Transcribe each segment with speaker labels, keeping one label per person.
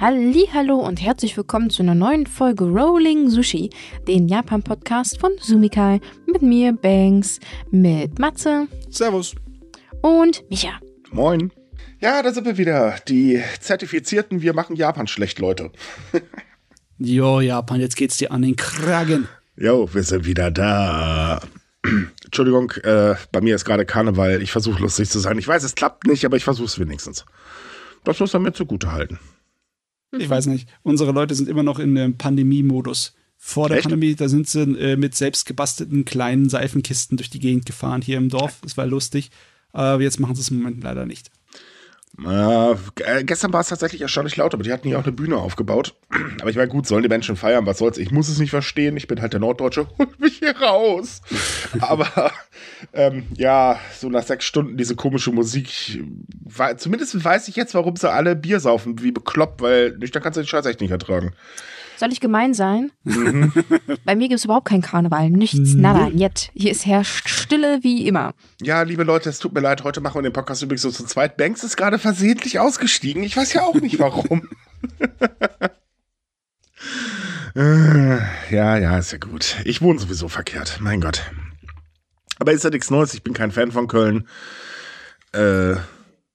Speaker 1: Hallo und herzlich willkommen zu einer neuen Folge Rolling Sushi, den Japan-Podcast von Sumikai mit mir, Banks, mit Matze
Speaker 2: Servus.
Speaker 1: und Micha.
Speaker 3: Moin. Ja, da sind wir wieder. Die zertifizierten Wir machen Japan schlecht, Leute.
Speaker 2: Jo, Japan, jetzt geht's dir an den Kragen.
Speaker 3: Jo, wir sind wieder da. Entschuldigung, äh, bei mir ist gerade Karneval. Ich versuche lustig zu sein. Ich weiß, es klappt nicht, aber ich versuche es wenigstens. Das muss man mir zugute halten.
Speaker 2: Ich weiß nicht. Unsere Leute sind immer noch in dem Pandemie-Modus. Vor der
Speaker 3: Echt?
Speaker 2: Pandemie, da sind sie äh, mit selbst gebastelten kleinen Seifenkisten durch die Gegend gefahren hier im Dorf. Das war lustig. Aber jetzt machen sie es im Moment leider nicht.
Speaker 3: Äh, gestern war es tatsächlich erstaunlich laut, aber die hatten hier auch eine Bühne aufgebaut. Aber ich meine, gut, sollen die Menschen feiern, was soll's? Ich muss es nicht verstehen. Ich bin halt der Norddeutsche. Holt mich hier raus. aber ähm, ja, so nach sechs Stunden diese komische Musik. War, zumindest weiß ich jetzt, warum sie alle Bier saufen, wie bekloppt, weil nüchtern kannst du den Scheiß echt nicht ertragen.
Speaker 1: Soll ich gemein sein?
Speaker 3: Mhm.
Speaker 1: Bei mir gibt es überhaupt keinen Karneval. Nichts, nada, jet. Hier ist herrscht Stille wie immer.
Speaker 3: Ja, liebe Leute, es tut mir leid, heute machen wir den Podcast übrigens so zu zweit. Banks ist gerade versehentlich ausgestiegen. Ich weiß ja auch nicht warum. Äh, ja, ja, ist ja gut. Ich wohne sowieso verkehrt, mein Gott. Aber ist ja nichts Neues, ich bin kein Fan von Köln. Äh,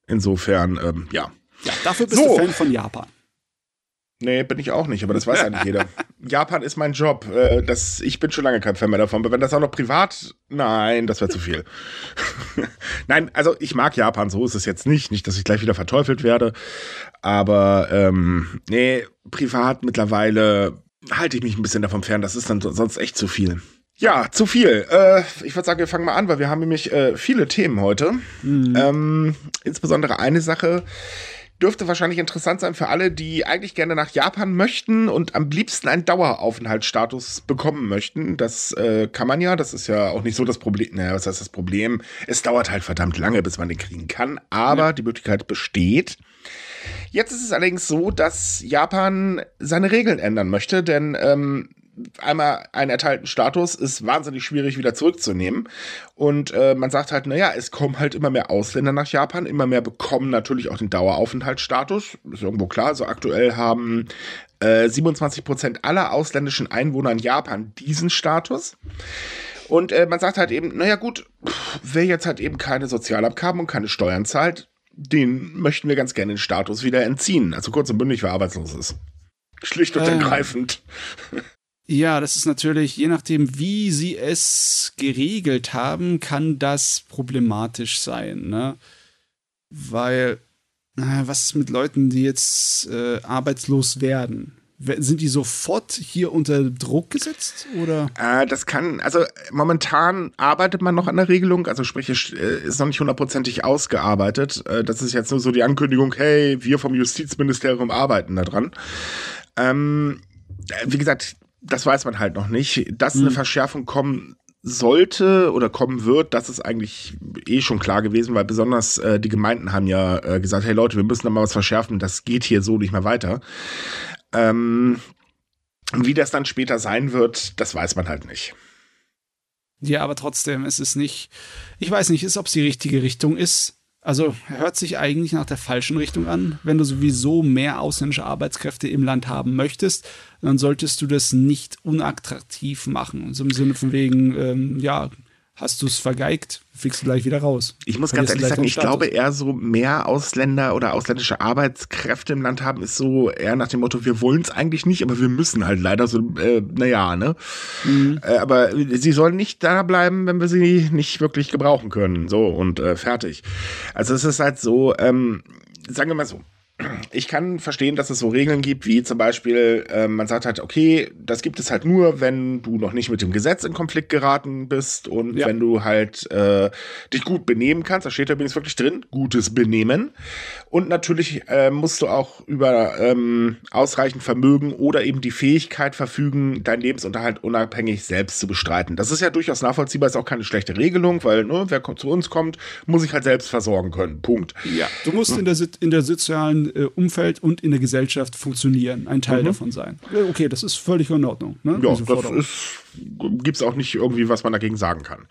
Speaker 3: insofern, ähm, ja.
Speaker 2: Ja, dafür bist
Speaker 3: So.
Speaker 2: du Fan von Japan.
Speaker 3: Nee, bin ich auch nicht, aber das weiß eigentlich jeder. Japan ist mein Job. Äh, das, ich bin schon lange kein Fan mehr davon. Aber wenn das auch noch privat, nein, das wäre zu viel. nein, also ich mag Japan, so ist es jetzt nicht. Nicht, dass ich gleich wieder verteufelt werde. Aber ähm, nee, privat mittlerweile halte ich mich ein bisschen davon fern. Das ist dann sonst echt zu viel. Ja, zu viel. Äh, ich würde sagen, wir fangen mal an, weil wir haben nämlich äh, viele Themen heute. Ähm, insbesondere eine Sache dürfte wahrscheinlich interessant sein für alle, die eigentlich gerne nach Japan möchten und am liebsten einen Daueraufenthaltsstatus bekommen möchten. Das äh, kann man ja, das ist ja auch nicht so das Problem. Naja, was heißt das Problem? Es dauert halt verdammt lange, bis man den kriegen kann, aber die Möglichkeit besteht. Jetzt ist es allerdings so, dass Japan seine Regeln ändern möchte, denn ähm, einmal einen erteilten Status ist wahnsinnig schwierig wieder zurückzunehmen. Und äh, man sagt halt, naja, es kommen halt immer mehr Ausländer nach Japan, immer mehr bekommen natürlich auch den Daueraufenthaltsstatus. Ist irgendwo klar. Also aktuell haben äh, 27 Prozent aller ausländischen Einwohner in Japan diesen Status. Und äh, man sagt halt eben, naja gut, pff, wer jetzt halt eben keine Sozialabgaben und keine Steuern zahlt, den möchten wir ganz gerne den Status wieder entziehen. Also kurz und bündig, wer arbeitslos ist. Schlicht und
Speaker 2: Äh.
Speaker 3: ergreifend.
Speaker 2: Ja, das ist natürlich, je nachdem, wie sie es geregelt haben, kann das problematisch sein, ne? Weil, na, was ist mit Leuten, die jetzt äh, arbeitslos werden? We- Sind die sofort hier unter Druck gesetzt? Oder?
Speaker 3: Äh, das kann, also momentan arbeitet man noch an der Regelung, also sprich, äh, ist noch nicht hundertprozentig ausgearbeitet. Äh, das ist jetzt nur so die Ankündigung, hey, wir vom Justizministerium arbeiten daran. Ähm, äh, wie gesagt, das weiß man halt noch nicht. Dass eine Verschärfung kommen sollte oder kommen wird, das ist eigentlich eh schon klar gewesen, weil besonders äh, die Gemeinden haben ja äh, gesagt, hey Leute, wir müssen da mal was verschärfen, das geht hier so nicht mehr weiter. Ähm, wie das dann später sein wird, das weiß man halt nicht.
Speaker 2: Ja, aber trotzdem, es ist nicht, ich weiß nicht, ist, ob es die richtige Richtung ist. Also hört sich eigentlich nach der falschen Richtung an. Wenn du sowieso mehr ausländische Arbeitskräfte im Land haben möchtest, dann solltest du das nicht unattraktiv machen. So im Sinne von wegen, ähm, ja, hast du es vergeigt, fliegst du gleich wieder raus.
Speaker 3: Ich muss ganz ehrlich sagen, ich glaube eher so mehr Ausländer oder ausländische Arbeitskräfte im Land haben, ist so eher nach dem Motto, wir wollen es eigentlich nicht, aber wir müssen halt leider so, äh, naja, ne?
Speaker 2: Mhm.
Speaker 3: Äh, aber sie sollen nicht da bleiben, wenn wir sie nicht wirklich gebrauchen können. So und äh, fertig. Also es ist halt so, ähm, sagen wir mal so. Ich kann verstehen, dass es so Regeln gibt, wie zum Beispiel, äh, man sagt halt, okay, das gibt es halt nur, wenn du noch nicht mit dem Gesetz in Konflikt geraten bist und
Speaker 2: Ja.
Speaker 3: wenn du halt äh, dich gut benehmen kannst. Da steht übrigens wirklich drin, gutes Benehmen. Und natürlich äh, musst du auch über ähm, ausreichend Vermögen oder eben die Fähigkeit verfügen, deinen Lebensunterhalt unabhängig selbst zu bestreiten. Das ist ja durchaus nachvollziehbar, ist auch keine schlechte Regelung, weil ne, wer zu uns kommt, muss sich halt selbst versorgen können. Punkt.
Speaker 2: Ja, du musst in der, in der sozialen äh, Umfeld und in der Gesellschaft funktionieren, ein Teil davon sein. Okay, das ist völlig in Ordnung. Ne?
Speaker 3: Ja, das ist gibt es auch nicht irgendwie, was man dagegen sagen kann.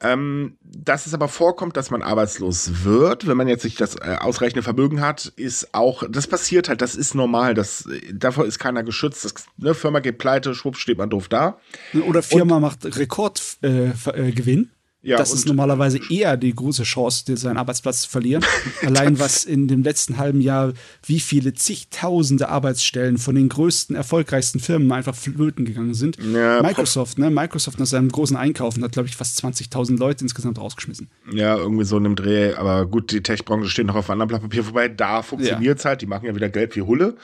Speaker 3: Ähm, dass es aber vorkommt, dass man arbeitslos wird, wenn man jetzt nicht das äh, ausreichende Vermögen hat, ist auch, das passiert halt, das ist normal, das, davor ist keiner geschützt. Das, ne, Firma geht pleite, schwupp, steht man doof da.
Speaker 2: Oder Firma Und, macht Rekordgewinn. Äh, äh, ja, das ist normalerweise eher die große Chance, seinen Arbeitsplatz zu verlieren. Allein was in dem letzten halben Jahr, wie viele zigtausende Arbeitsstellen von den größten, erfolgreichsten Firmen einfach flöten gegangen sind. Ja, Microsoft, ne? Microsoft nach seinem großen Einkaufen hat, glaube ich, fast 20.000 Leute insgesamt rausgeschmissen.
Speaker 3: Ja, irgendwie so in einem Dreh. Aber gut, die Tech-Branche steht noch auf einem anderen Blatt Papier vorbei. Da funktioniert es ja. halt. Die machen ja wieder Geld wie Hulle.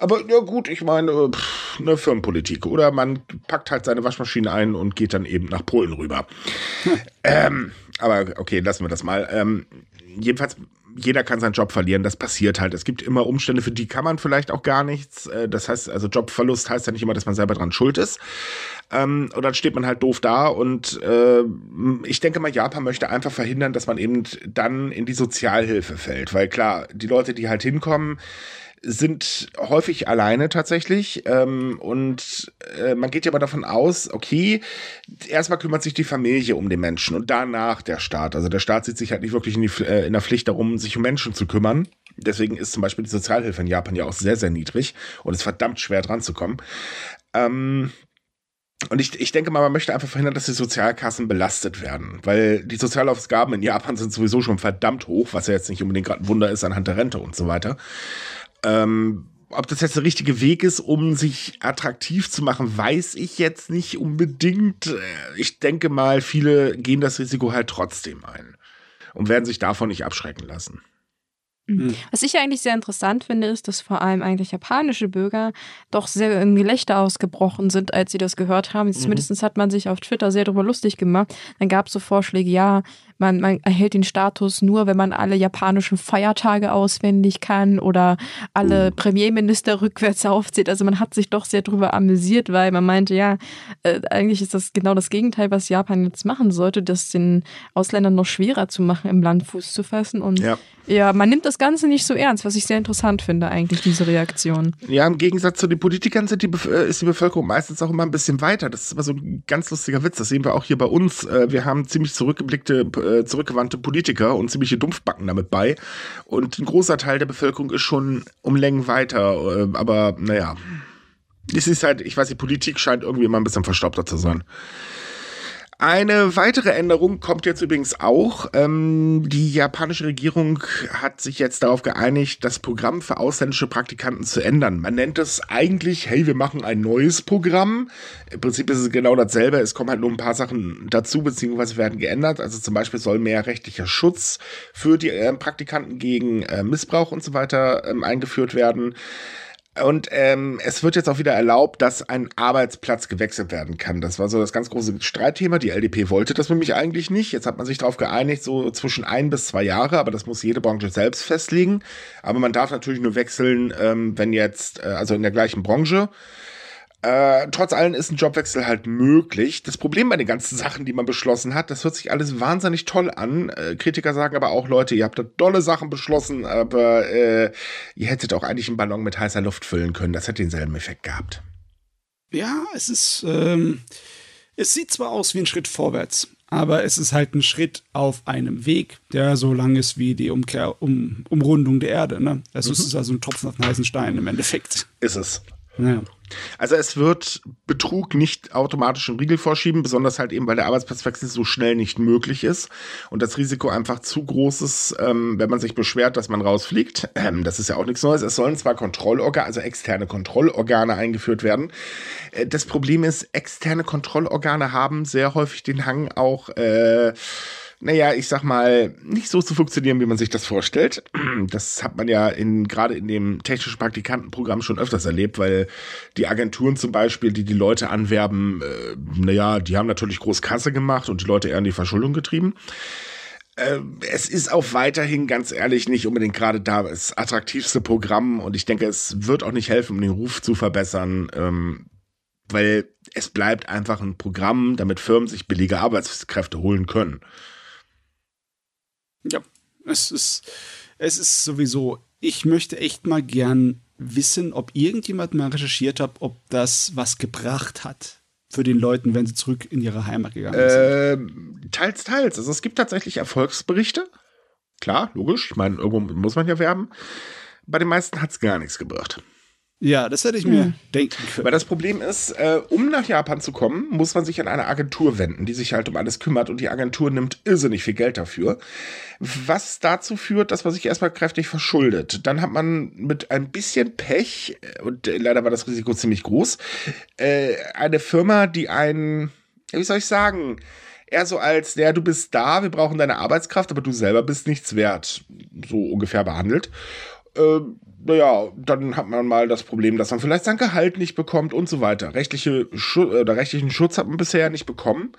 Speaker 3: Aber ja gut, ich meine, pff, eine Firmenpolitik. Oder man packt halt seine Waschmaschine ein und geht dann eben nach Polen rüber. Hm. Ähm, aber okay, lassen wir das mal. Ähm, jedenfalls, jeder kann seinen Job verlieren. Das passiert halt. Es gibt immer Umstände, für die kann man vielleicht auch gar nichts. Äh, das heißt, also Jobverlust heißt ja nicht immer, dass man selber dran schuld ist. Ähm, und dann steht man halt doof da. Und äh, ich denke mal, Japan möchte einfach verhindern, dass man eben dann in die Sozialhilfe fällt. Weil klar, die Leute, die halt hinkommen, sind häufig alleine tatsächlich. Ähm, und äh, man geht ja aber davon aus, okay, erstmal kümmert sich die Familie um den Menschen und danach der Staat. Also der Staat sieht sich halt nicht wirklich in, die, äh, in der Pflicht darum, sich um Menschen zu kümmern. Deswegen ist zum Beispiel die Sozialhilfe in Japan ja auch sehr, sehr niedrig und ist verdammt schwer dran zu kommen. Ähm, und ich, ich denke mal, man möchte einfach verhindern, dass die Sozialkassen belastet werden, weil die Sozialausgaben in Japan sind sowieso schon verdammt hoch, was ja jetzt nicht unbedingt gerade ein Wunder ist anhand der Rente und so weiter. Ähm, ob das jetzt der richtige Weg ist, um sich attraktiv zu machen, weiß ich jetzt nicht unbedingt. Äh, ich denke mal, viele gehen das Risiko halt trotzdem ein und werden sich davon nicht abschrecken lassen.
Speaker 1: Mhm. Was ich eigentlich sehr interessant finde, ist, dass vor allem eigentlich japanische Bürger doch sehr in Gelächter ausgebrochen sind, als sie das gehört haben. Mhm. Zumindest hat man sich auf Twitter sehr darüber lustig gemacht. Dann gab es so Vorschläge, ja, man, man erhält den Status nur, wenn man alle japanischen Feiertage auswendig kann oder alle mhm. Premierminister rückwärts aufzählt. Also man hat sich doch sehr darüber amüsiert, weil man meinte, ja, äh, eigentlich ist das genau das Gegenteil, was Japan jetzt machen sollte, das den Ausländern noch schwerer zu machen, im Land Fuß zu fassen. Und ja. ja, man nimmt das Ganze nicht so ernst, was ich sehr interessant finde, eigentlich, diese Reaktion.
Speaker 3: Ja, im Gegensatz zu den Politikern sind die äh, ist die Bevölkerung meistens auch immer ein bisschen weiter. Das ist immer so ein ganz lustiger Witz. Das sehen wir auch hier bei uns. Äh, wir haben ziemlich zurückgeblickte äh, zurückgewandte Politiker und ziemliche Dumpfbacken damit bei. Und ein großer Teil der Bevölkerung ist schon um Längen weiter. Äh, aber naja, es ist halt, ich weiß, die Politik scheint irgendwie immer ein bisschen verstaubter zu sein. Eine weitere Änderung kommt jetzt übrigens auch. Ähm, die japanische Regierung hat sich jetzt darauf geeinigt, das Programm für ausländische Praktikanten zu ändern. Man nennt es eigentlich, hey, wir machen ein neues Programm. Im Prinzip ist es genau dasselbe. Es kommen halt nur ein paar Sachen dazu, beziehungsweise werden geändert. Also zum Beispiel soll mehr rechtlicher Schutz für die äh, Praktikanten gegen äh, Missbrauch und so weiter ähm, eingeführt werden. Und ähm, es wird jetzt auch wieder erlaubt, dass ein Arbeitsplatz gewechselt werden kann. Das war so das ganz große Streitthema. Die LDP wollte das nämlich eigentlich nicht. Jetzt hat man sich darauf geeinigt, so zwischen ein bis zwei Jahre, aber das muss jede Branche selbst festlegen. Aber man darf natürlich nur wechseln, ähm, wenn jetzt, äh, also in der gleichen Branche. Äh, trotz allem ist ein Jobwechsel halt möglich. Das Problem bei den ganzen Sachen, die man beschlossen hat, das hört sich alles wahnsinnig toll an. Äh, Kritiker sagen aber auch, Leute, ihr habt da tolle Sachen beschlossen, aber äh, ihr hättet auch eigentlich einen Ballon mit heißer Luft füllen können. Das hätte denselben Effekt gehabt.
Speaker 2: Ja, es ist, ähm, es sieht zwar aus wie ein Schritt vorwärts, aber es ist halt ein Schritt auf einem Weg, der so lang ist wie die Umkehr, um, Umrundung der Erde. Ne? Das mhm. ist also ein Tropfen auf den heißen Stein im Endeffekt.
Speaker 3: Ist es. Ja. Also es wird Betrug nicht automatisch im Riegel vorschieben, besonders halt eben, weil der Arbeitsplatzwechsel so schnell nicht möglich ist und das Risiko einfach zu groß ist, ähm, wenn man sich beschwert, dass man rausfliegt. Ähm, das ist ja auch nichts Neues. Es sollen zwar Kontrollorgane, also externe Kontrollorgane eingeführt werden. Äh, das Problem ist, externe Kontrollorgane haben sehr häufig den Hang auch äh, naja, ich sag mal, nicht so zu funktionieren, wie man sich das vorstellt. Das hat man ja in, gerade in dem technischen Praktikantenprogramm schon öfters erlebt, weil die Agenturen zum Beispiel, die die Leute anwerben, äh, naja, die haben natürlich groß Kasse gemacht und die Leute eher in die Verschuldung getrieben äh, es ist auch weiterhin ganz ehrlich nicht unbedingt gerade das attraktivste Programm und ich denke, es wird auch nicht helfen, um den Ruf zu verbessern, ähm, weil es bleibt einfach ein Programm, damit Firmen sich billige Arbeitskräfte holen können.
Speaker 2: Ja, es ist, es ist sowieso, ich möchte echt mal gern wissen, ob irgendjemand mal recherchiert hat, ob das was gebracht hat. für den Leuten, wenn sie zurück in ihre Heimat gegangen sind?
Speaker 3: Äh, teils, teils. Also es gibt tatsächlich Erfolgsberichte. Klar, logisch. Ich meine, irgendwo muss man ja werben. Bei den meisten hat es gar nichts gebracht.
Speaker 2: Ja, das hätte ich mir hm. denken können.
Speaker 3: Weil das Problem ist, äh, um nach Japan zu kommen, muss man sich an eine Agentur wenden, die sich halt um alles kümmert und die Agentur nimmt irrsinnig viel Geld dafür. Was dazu führt, dass man sich erstmal kräftig verschuldet. Dann hat man mit ein bisschen Pech, äh, und äh, leider war das Risiko ziemlich groß, äh, eine Firma, die einen, wie soll ich sagen, eher so als, ja, du bist da, wir brauchen deine Arbeitskraft, aber du selber bist nichts wert. So ungefähr behandelt. Äh, naja, dann hat man mal das Problem, dass man vielleicht sein Gehalt nicht bekommt und so weiter. Rechtliche Schu oder rechtlichen Schutz hat man bisher nicht bekommen.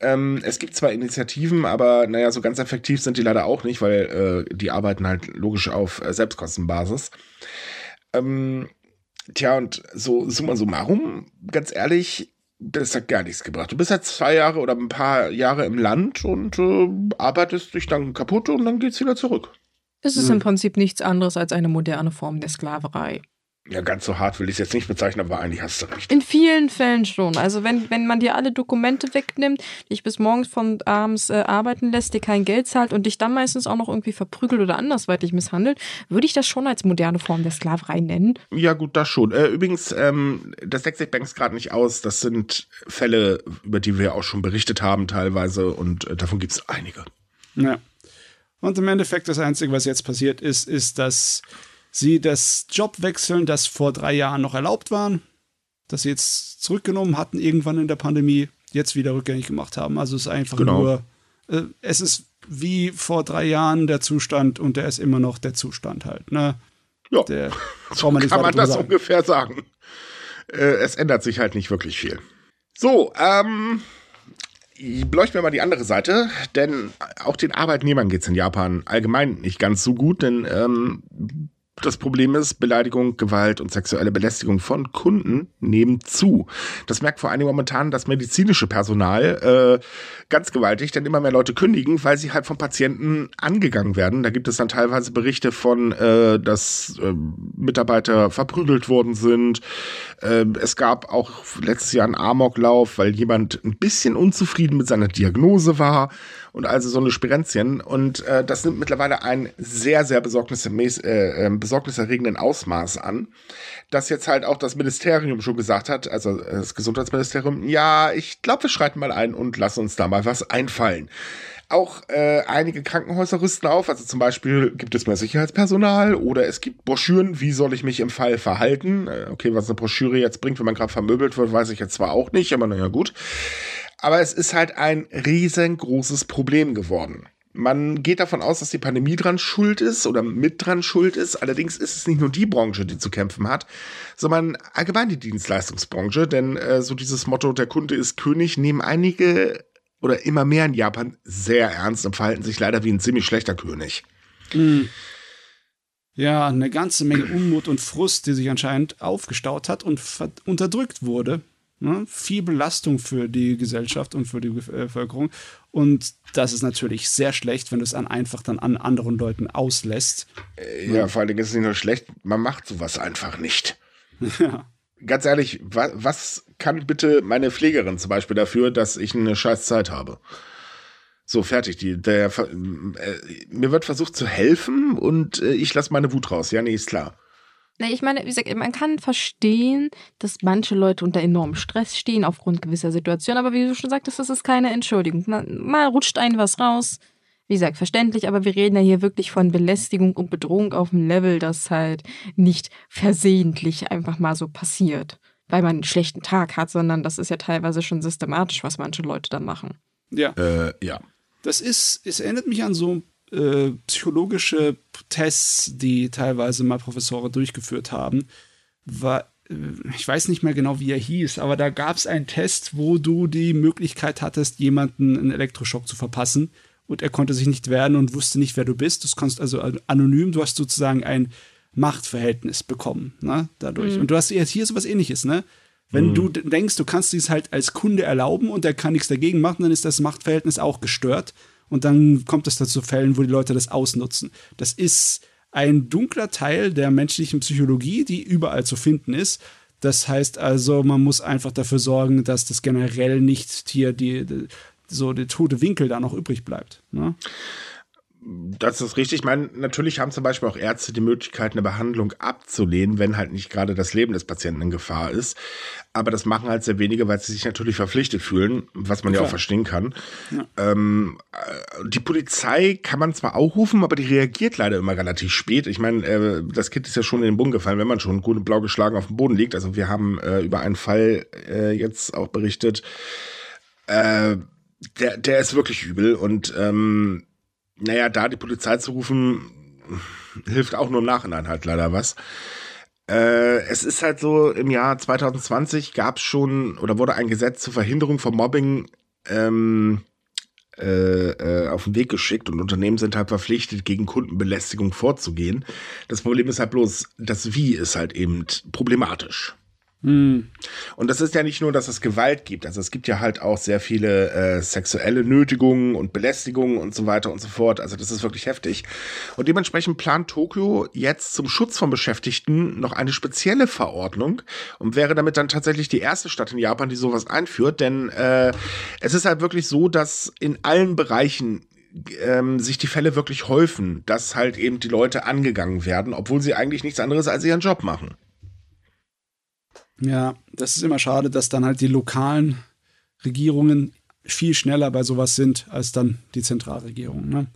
Speaker 3: Ähm, es gibt zwar Initiativen, aber naja, so ganz effektiv sind die leider auch nicht, weil äh, die arbeiten halt logisch auf äh, Selbstkostenbasis. Ähm, tja, und so summa summarum, ganz ehrlich, das hat gar nichts gebracht. Du bist halt zwei Jahre oder ein paar Jahre im Land und äh, arbeitest dich dann kaputt und dann geht's wieder zurück.
Speaker 1: Es ist hm. im Prinzip nichts anderes als eine moderne Form der Sklaverei.
Speaker 3: Ja, ganz so hart will ich es jetzt nicht bezeichnen, aber eigentlich hast du recht.
Speaker 1: In vielen Fällen schon. Also wenn, wenn man dir alle Dokumente wegnimmt, dich bis morgens von abends äh, arbeiten lässt, dir kein Geld zahlt und dich dann meistens auch noch irgendwie verprügelt oder andersweitig misshandelt, würde ich das schon als moderne Form der Sklaverei nennen.
Speaker 3: Ja gut, das schon. Äh, übrigens, ähm, das deckt sich Banks gerade nicht aus. Das sind Fälle, über die wir auch schon berichtet haben teilweise und äh, davon gibt es einige.
Speaker 2: Ja. Und im Endeffekt das Einzige, was jetzt passiert ist, ist, dass sie das Job wechseln, das vor drei Jahren noch erlaubt waren, das sie jetzt zurückgenommen hatten irgendwann in der Pandemie, jetzt wieder rückgängig gemacht haben. Also es ist einfach genau. nur, äh, es ist wie vor drei Jahren der Zustand und der ist immer noch der Zustand halt. Ne?
Speaker 3: Ja, der, so man kann man das sagen. ungefähr sagen. Äh, es ändert sich halt nicht wirklich viel. So, ähm, beleuchten wir mal die andere Seite, denn auch den Arbeitnehmern geht es in Japan allgemein nicht ganz so gut, denn ähm, das Problem ist, Beleidigung, Gewalt und sexuelle Belästigung von Kunden nehmen zu. Das merkt vor allen Dingen momentan das medizinische Personal äh, ganz gewaltig, denn immer mehr Leute kündigen, weil sie halt von Patienten angegangen werden. Da gibt es dann teilweise Berichte von, äh, dass äh, Mitarbeiter verprügelt worden sind. Äh, es gab auch letztes Jahr einen Amoklauf, weil jemand ein bisschen unzufrieden mit seiner Diagnose war und also so eine Spirenzien. Und äh, das nimmt mittlerweile ein sehr, sehr äh, ähm, besorgniserregenden Ausmaß an, dass jetzt halt auch das Ministerium schon gesagt hat, also das Gesundheitsministerium, ja, ich glaube, wir schreiten mal ein und lassen uns da mal was einfallen. Auch äh, einige Krankenhäuser rüsten auf, also zum Beispiel gibt es mehr Sicherheitspersonal oder es gibt Broschüren, wie soll ich mich im Fall verhalten. Äh, okay, was eine Broschüre jetzt bringt, wenn man gerade vermöbelt wird, weiß ich jetzt zwar auch nicht, aber naja gut. Aber es ist halt ein riesengroßes Problem geworden. Man geht davon aus, dass die Pandemie dran schuld ist oder mit dran schuld ist. Allerdings ist es nicht nur die Branche, die zu kämpfen hat, sondern allgemein die Dienstleistungsbranche. Denn äh, so dieses Motto, der Kunde ist König, nehmen einige oder immer mehr in Japan sehr ernst und verhalten sich leider wie ein ziemlich schlechter König. Mhm.
Speaker 2: Ja, eine ganze Menge Unmut und Frust, die sich anscheinend aufgestaut hat und unterdrückt wurde. Ne? Viel Belastung für die Gesellschaft und für die äh, Bevölkerung. Und das ist natürlich sehr schlecht, wenn du es an einfach dann an anderen Leuten auslässt.
Speaker 3: Äh, ja, ja, vor allen Dingen ist es nicht nur schlecht, man macht sowas einfach nicht. Ja. Ganz ehrlich, was, was kann bitte meine Pflegerin zum Beispiel dafür, dass ich eine scheiß Zeit habe? So, fertig. Die, der, äh, mir wird versucht zu helfen und äh, ich lasse meine Wut raus. Ja, nee, ist klar.
Speaker 1: Na, ich meine, wie gesagt, man kann verstehen, dass manche Leute unter enormem Stress stehen aufgrund gewisser Situationen, aber wie du schon sagtest, das ist keine Entschuldigung. Mal rutscht ein was raus. Wie gesagt, verständlich, aber wir reden ja hier wirklich von Belästigung und Bedrohung auf einem Level, das halt nicht versehentlich einfach mal so passiert, weil man einen schlechten Tag hat, sondern das ist ja teilweise schon systematisch, was manche Leute da machen.
Speaker 2: Ja.
Speaker 3: Äh, ja.
Speaker 2: Das ist, es erinnert mich an so äh, psychologische Tests, die teilweise mal Professoren durchgeführt haben, war, äh, ich weiß nicht mehr genau, wie er hieß, aber da gab es einen Test, wo du die Möglichkeit hattest, jemanden einen Elektroschock zu verpassen und er konnte sich nicht wehren und wusste nicht, wer du bist. Du kannst also anonym, du hast sozusagen ein Machtverhältnis bekommen, ne, dadurch. Mhm. Und du hast jetzt hier sowas ähnliches, ne? Wenn mhm. du denkst, du kannst dies halt als Kunde erlauben und er kann nichts dagegen machen, dann ist das Machtverhältnis auch gestört und dann kommt es dazu Fällen, wo die Leute das ausnutzen. Das ist ein dunkler Teil der menschlichen Psychologie, die überall zu finden ist. Das heißt also, man muss einfach dafür sorgen, dass das generell nicht hier die, die so der tote Winkel da noch übrig bleibt. Ne?
Speaker 3: Das ist richtig. Ich meine, natürlich haben zum Beispiel auch Ärzte die Möglichkeit, eine Behandlung abzulehnen, wenn halt nicht gerade das Leben des Patienten in Gefahr ist. Aber das machen halt sehr wenige, weil sie sich natürlich verpflichtet fühlen, was man Klar. ja auch verstehen kann. Ja. Ähm, äh, die Polizei kann man zwar auch rufen, aber die reagiert leider immer relativ spät. Ich meine, äh, das Kind ist ja schon in den Boden gefallen, wenn man schon gut und blau geschlagen auf dem Boden liegt. Also wir haben äh, über einen Fall äh, jetzt auch berichtet. Äh, der, der ist wirklich übel und ähm, naja, da die Polizei zu rufen, hilft auch nur im Nachhinein halt leider was. Äh, es ist halt so, im Jahr 2020 gab es schon oder wurde ein Gesetz zur Verhinderung von Mobbing ähm, äh, äh, auf den Weg geschickt und Unternehmen sind halt verpflichtet, gegen Kundenbelästigung vorzugehen. Das Problem ist halt bloß, das Wie ist halt eben problematisch. Mhm. Und das ist ja nicht nur, dass es Gewalt gibt. Also es gibt ja halt auch sehr viele äh, sexuelle Nötigungen und Belästigungen und so weiter und so fort. Also das ist wirklich heftig. Und dementsprechend plant Tokio jetzt zum Schutz von Beschäftigten noch eine spezielle Verordnung und wäre damit dann tatsächlich die erste Stadt in Japan, die sowas einführt. Denn äh, es ist halt wirklich so, dass in allen Bereichen ähm, sich die Fälle wirklich häufen, dass halt eben die Leute angegangen werden, obwohl sie eigentlich nichts anderes als ihren Job machen.
Speaker 2: Ja, das ist immer schade, dass dann halt die lokalen Regierungen viel schneller bei sowas sind als dann die Zentralregierung. Ne?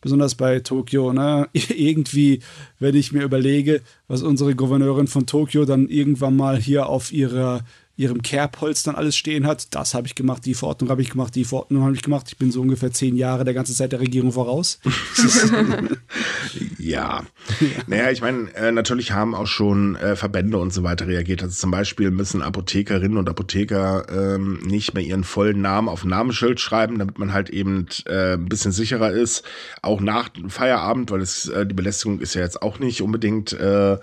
Speaker 2: Besonders bei Tokio. Ne? Irgendwie, wenn ich mir überlege, was unsere Gouverneurin von Tokio dann irgendwann mal hier auf ihrer ihrem Kerbholz dann alles stehen hat. Das habe ich gemacht, die Verordnung habe ich gemacht, die Verordnung habe ich gemacht. Ich bin so ungefähr zehn Jahre der ganze Zeit der Regierung voraus.
Speaker 3: ja. ja. Naja, ich meine, äh, natürlich haben auch schon äh, Verbände und so weiter reagiert. Also zum Beispiel müssen Apothekerinnen und Apotheker ähm, nicht mehr ihren vollen Namen auf Namensschild schreiben, damit man halt eben äh, ein bisschen sicherer ist. Auch nach Feierabend, weil es äh, die Belästigung ist ja jetzt auch nicht unbedingt äh,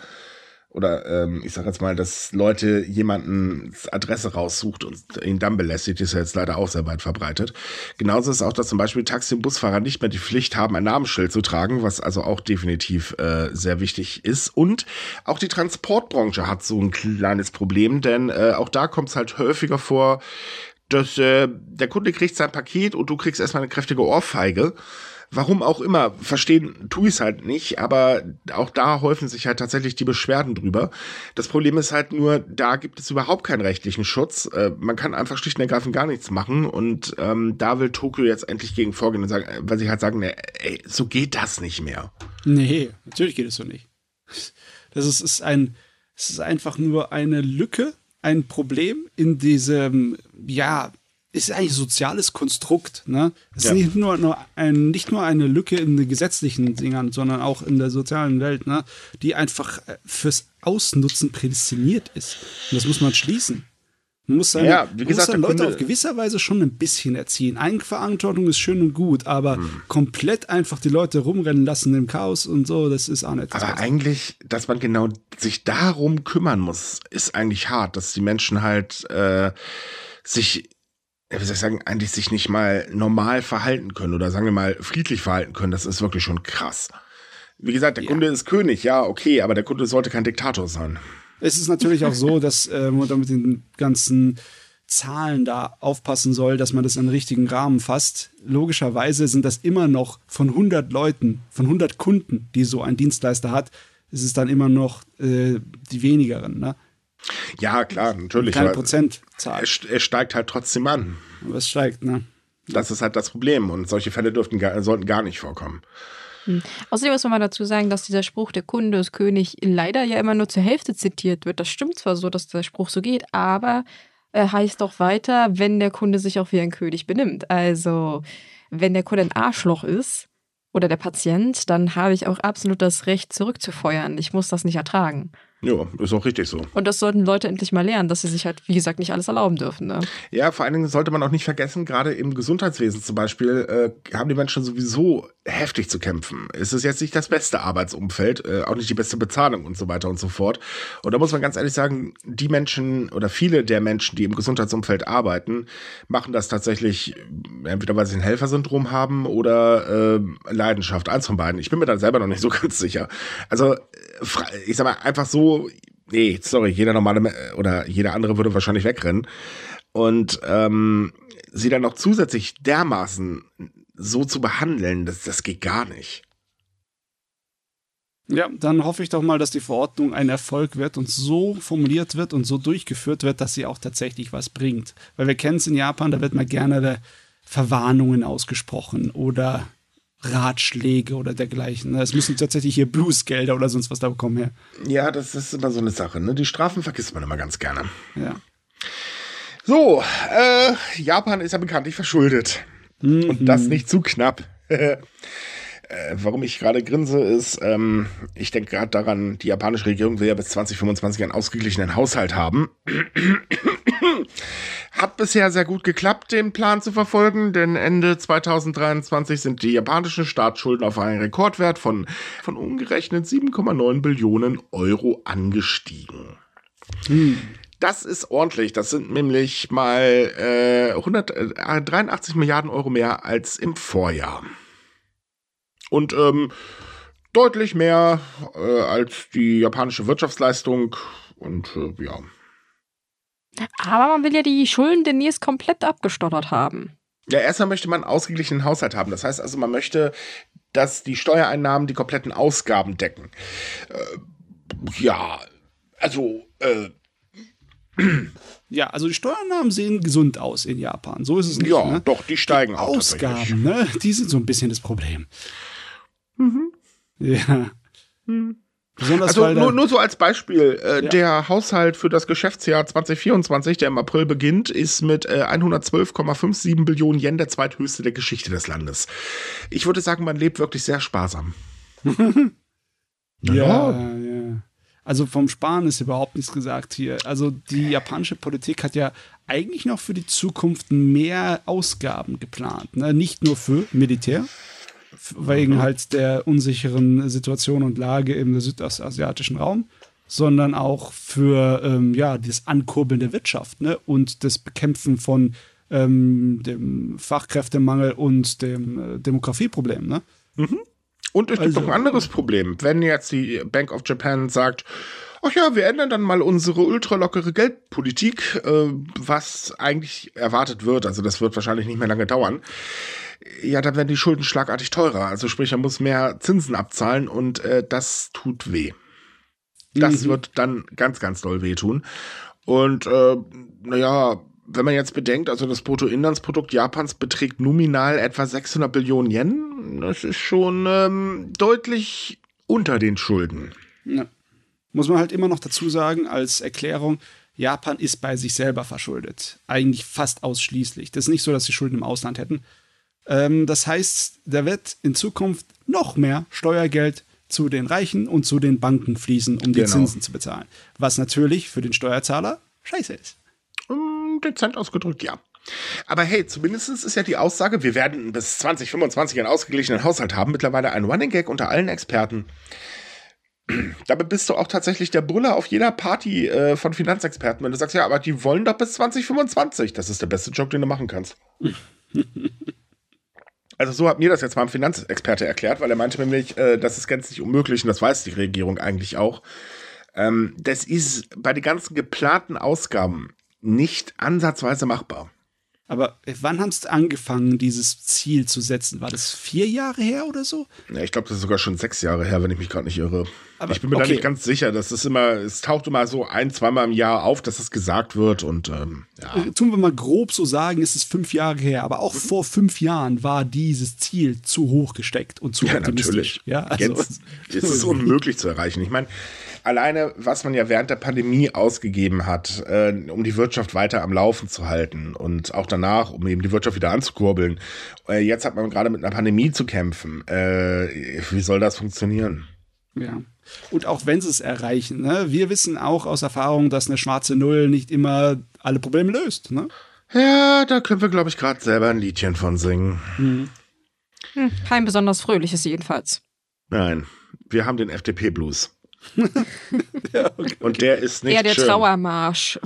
Speaker 3: oder ähm, ich sag jetzt mal, dass Leute jemanden Adresse raussucht und ihn dann belästigt, ist ja jetzt leider auch sehr weit verbreitet. Genauso ist auch, dass zum Beispiel Taxi- und Busfahrer nicht mehr die Pflicht haben, ein Namensschild zu tragen, was also auch definitiv äh, sehr wichtig ist. Und auch die Transportbranche hat so ein kleines Problem, denn äh, auch da kommt es halt häufiger vor, dass äh, der Kunde kriegt sein Paket und du kriegst erstmal eine kräftige Ohrfeige. Warum auch immer, verstehen tue ich es halt nicht, aber auch da häufen sich halt tatsächlich die Beschwerden drüber. Das Problem ist halt nur, da gibt es überhaupt keinen rechtlichen Schutz. Äh, man kann einfach schlicht und ergreifend gar nichts machen und ähm, da will Tokio jetzt endlich gegen vorgehen und sagen, weil sie halt sagen, ne, ey, so geht das nicht mehr.
Speaker 2: Nee, natürlich geht es so nicht. Das ist, ist ein, es ist einfach nur eine Lücke, ein Problem in diesem, ja, ist eigentlich ein soziales Konstrukt. Ne? Es ja. ist nicht nur, nur ein, nicht nur eine Lücke in den gesetzlichen Dingern, sondern auch in der sozialen Welt, ne? die einfach äh, fürs Ausnutzen prädestiniert ist. Und das muss man schließen. Man muss seine, ja, wie gesagt, muss Leute auf gewisser Weise schon ein bisschen erziehen. Eigenverantwortung ist schön und gut, aber hm. komplett einfach die Leute rumrennen lassen im Chaos und so, das ist auch nicht.
Speaker 3: Aber eigentlich, dass man genau sich darum kümmern muss, ist eigentlich hart, dass die Menschen halt äh, sich wie soll ich sagen, eigentlich sich nicht mal normal verhalten können oder sagen wir mal friedlich verhalten können, das ist wirklich schon krass. Wie gesagt, der ja. Kunde ist König, ja, okay, aber der Kunde sollte kein Diktator sein.
Speaker 2: Es ist natürlich auch so, dass äh, man da mit den ganzen Zahlen da aufpassen soll, dass man das in den richtigen Rahmen fasst. Logischerweise sind das immer noch von 100 Leuten, von 100 Kunden, die so ein Dienstleister hat, ist es dann immer noch äh, die wenigeren. Ne?
Speaker 3: Ja, klar, natürlich.
Speaker 2: Keine Prozentzahl.
Speaker 3: Er, er, steigt halt trotzdem an.
Speaker 2: Aber es steigt, ne?
Speaker 3: Das ist halt das Problem. Und solche Fälle dürften, sollten gar nicht vorkommen.
Speaker 1: Hm. Außerdem muss man mal dazu sagen, dass dieser Spruch, der Kunde ist König, leider ja immer nur zur Hälfte zitiert wird. Das stimmt zwar so, dass der Spruch so geht, aber er heißt doch weiter, wenn der Kunde sich auch wie ein König benimmt. Also, wenn der Kunde ein Arschloch ist oder der Patient, dann habe ich auch absolut das Recht, zurückzufeuern. Ich muss das nicht ertragen.
Speaker 3: Ja, ist auch richtig so.
Speaker 1: Und das sollten Leute endlich mal lernen, dass sie sich halt, wie gesagt, nicht alles erlauben dürfen. Ne?
Speaker 3: Ja, vor allen Dingen sollte man auch nicht vergessen, gerade im Gesundheitswesen zum Beispiel, äh, haben die Menschen sowieso heftig zu kämpfen. Es ist jetzt nicht das beste Arbeitsumfeld, äh, auch nicht die beste Bezahlung und so weiter und so fort. Und da muss man ganz ehrlich sagen, die Menschen oder viele der Menschen, die im Gesundheitsumfeld arbeiten, machen das tatsächlich entweder weil sie ein Helfersyndrom haben oder äh, Leidenschaft. Eins von beiden. Ich bin mir da selber noch nicht so ganz sicher. Also, ich sag mal, einfach so nee, sorry, jeder normale oder jeder andere würde wahrscheinlich wegrennen. Und ähm, sie dann noch zusätzlich dermaßen so zu behandeln, das, das geht gar nicht.
Speaker 2: Ja, dann hoffe ich doch mal, dass die Verordnung ein Erfolg wird und so formuliert wird und so durchgeführt wird, dass sie auch tatsächlich was bringt. Weil wir kennen es in Japan, da wird mal gerne Verwarnungen ausgesprochen oder Ratschläge oder dergleichen. Es müssen tatsächlich hier Bußgelder oder sonst was da bekommen her.
Speaker 3: Ja, das ist immer so eine Sache. Ne? Die Strafen vergisst man immer ganz gerne.
Speaker 2: Ja.
Speaker 3: So, äh, Japan ist ja bekanntlich verschuldet. Mhm. Und das nicht zu knapp. Äh, warum ich gerade grinse, ist, ähm, ich denke gerade daran, die japanische Regierung will ja bis 2025 einen ausgeglichenen Haushalt haben. Hat bisher sehr gut geklappt, den Plan zu verfolgen, denn Ende 2023 sind die japanischen Staatsschulden auf einen Rekordwert von, von umgerechnet 7,9 Billionen Euro angestiegen. Hm. Das ist ordentlich. Das sind nämlich mal äh, 183 Milliarden Euro mehr als im Vorjahr. Und ähm, deutlich mehr äh, als die japanische Wirtschaftsleistung. Und äh, ja.
Speaker 1: Aber man will ja die Schulden demnächst komplett abgestottert haben.
Speaker 3: Ja, erstmal möchte man einen ausgeglichenen Haushalt haben. Das heißt also, man möchte, dass die Steuereinnahmen die kompletten Ausgaben decken. Äh, ja, also, äh,
Speaker 2: ja, also die Steuereinnahmen sehen gesund aus in Japan. So ist es nicht.
Speaker 3: Ja,
Speaker 2: ne?
Speaker 3: doch, die steigen
Speaker 2: die
Speaker 3: auch.
Speaker 2: Ausgaben, ne? Die sind so ein bisschen das Problem. Mhm. Ja. Mhm.
Speaker 3: Besonders also nur, nur so als Beispiel, äh, ja. der Haushalt für das Geschäftsjahr 2024, der im April beginnt, ist mit äh, 112,57 Billionen Yen der zweithöchste der Geschichte des Landes. Ich würde sagen, man lebt wirklich sehr sparsam.
Speaker 2: ja, ja, ja. Also vom Sparen ist überhaupt nichts gesagt hier. Also die japanische Politik hat ja eigentlich noch für die Zukunft mehr Ausgaben geplant. Ne? Nicht nur für Militär, wegen mhm. halt der unsicheren Situation und Lage im südostasiatischen Raum, sondern auch für ähm, ja, das Ankurbeln der Wirtschaft ne? und das Bekämpfen von ähm, dem Fachkräftemangel und dem äh, Demografieproblem. Ne?
Speaker 3: Mhm. Und es gibt also, noch ein anderes Problem. Wenn jetzt die Bank of Japan sagt, ach ja, wir ändern dann mal unsere ultralockere Geldpolitik, äh, was eigentlich erwartet wird, also das wird wahrscheinlich nicht mehr lange dauern, ja, dann werden die Schulden schlagartig teurer. Also sprich, er muss mehr Zinsen abzahlen und äh, das tut weh. Das mhm. wird dann ganz, ganz doll wehtun. Und äh, naja, wenn man jetzt bedenkt, also das Bruttoinlandsprodukt Japans beträgt nominal etwa 600 Billionen Yen, das ist schon ähm, deutlich unter den Schulden.
Speaker 2: Ja. Muss man halt immer noch dazu sagen, als Erklärung, Japan ist bei sich selber verschuldet. Eigentlich fast ausschließlich. Das ist nicht so, dass sie Schulden im Ausland hätten. Ähm, das heißt, da wird in Zukunft noch mehr Steuergeld zu den Reichen und zu den Banken fließen, um die genau. Zinsen zu bezahlen. Was natürlich für den Steuerzahler scheiße ist.
Speaker 3: Um, dezent ausgedrückt, ja. Aber hey, zumindest ist ja die Aussage, wir werden bis 2025 einen ausgeglichenen Haushalt haben, mittlerweile ein Running Gag unter allen Experten. Damit bist du auch tatsächlich der Brüller auf jeder Party äh, von Finanzexperten, wenn du sagst, ja, aber die wollen doch bis 2025. Das ist der beste Job, den du machen kannst. Also so hat mir das jetzt mal ein Finanzexperte erklärt, weil er meinte nämlich, äh, das ist gänzlich unmöglich und das weiß die Regierung eigentlich auch. Ähm, das ist bei den ganzen geplanten Ausgaben nicht ansatzweise machbar.
Speaker 2: Aber wann haben sie angefangen, dieses Ziel zu setzen? War das vier Jahre her oder so?
Speaker 3: Ja, ich glaube, das ist sogar schon sechs Jahre her, wenn ich mich gerade nicht irre. Aber ich bin mir okay. da nicht ganz sicher. Das ist immer, es taucht immer so ein, zweimal im Jahr auf, dass das gesagt wird und ähm, ja.
Speaker 2: Äh, tun wir mal grob so sagen, ist es fünf Jahre her. Aber auch vor fünf Jahren war dieses Ziel zu hoch gesteckt und zu
Speaker 3: ja,
Speaker 2: optimistisch.
Speaker 3: Natürlich. Ja, also, Jetzt, es ist unmöglich zu erreichen. Ich meine, alleine, was man ja während der Pandemie ausgegeben hat, äh, um die Wirtschaft weiter am Laufen zu halten und auch danach, um eben die Wirtschaft wieder anzukurbeln. Äh, jetzt hat man gerade mit einer Pandemie zu kämpfen. Äh, wie soll das funktionieren?
Speaker 2: Ja. Und auch wenn sie es erreichen, ne? wir wissen auch aus Erfahrung, dass eine schwarze Null nicht immer alle Probleme löst. Ne?
Speaker 3: Ja, da können wir, glaube ich, gerade selber ein Liedchen von singen.
Speaker 1: Mhm. Hm, kein besonders fröhliches jedenfalls.
Speaker 3: Nein, wir haben den FDP-Blues. ja, okay. Und der ist nicht
Speaker 1: Eher der
Speaker 3: schön.
Speaker 1: Trauermarsch.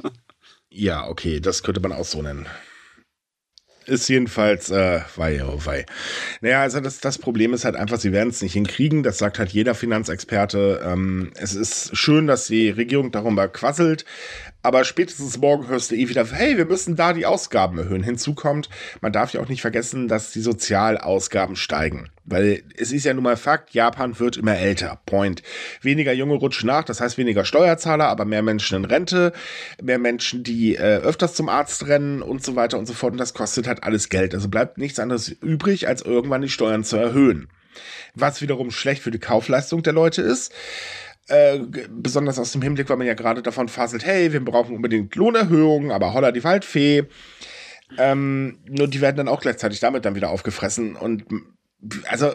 Speaker 3: ja, okay, das könnte man auch so nennen. ist jedenfalls, äh, wei, oh wei. Naja, also das, das Problem ist halt einfach, sie werden es nicht hinkriegen. Das sagt halt jeder Finanzexperte. Ähm, es ist schön, dass die Regierung darüber quasselt, aber spätestens morgen hörst du eh wieder, hey, wir müssen da die Ausgaben erhöhen. Hinzu kommt, man darf ja auch nicht vergessen, dass die Sozialausgaben steigen. Weil es ist ja nun mal Fakt, Japan wird immer älter. Point. Weniger Junge rutschen nach, das heißt weniger Steuerzahler, aber mehr Menschen in Rente, mehr Menschen, die äh, öfters zum Arzt rennen und so weiter und so fort. Und das kostet halt alles Geld. Also bleibt nichts anderes übrig, als irgendwann die Steuern zu erhöhen. Was wiederum schlecht für die Kaufleistung der Leute ist. Äh, besonders aus dem Hinblick, weil man ja gerade davon faselt, hey, wir brauchen unbedingt Lohnerhöhungen, aber holla die Waldfee. Ähm, nur die werden dann auch gleichzeitig damit dann wieder aufgefressen. Und also,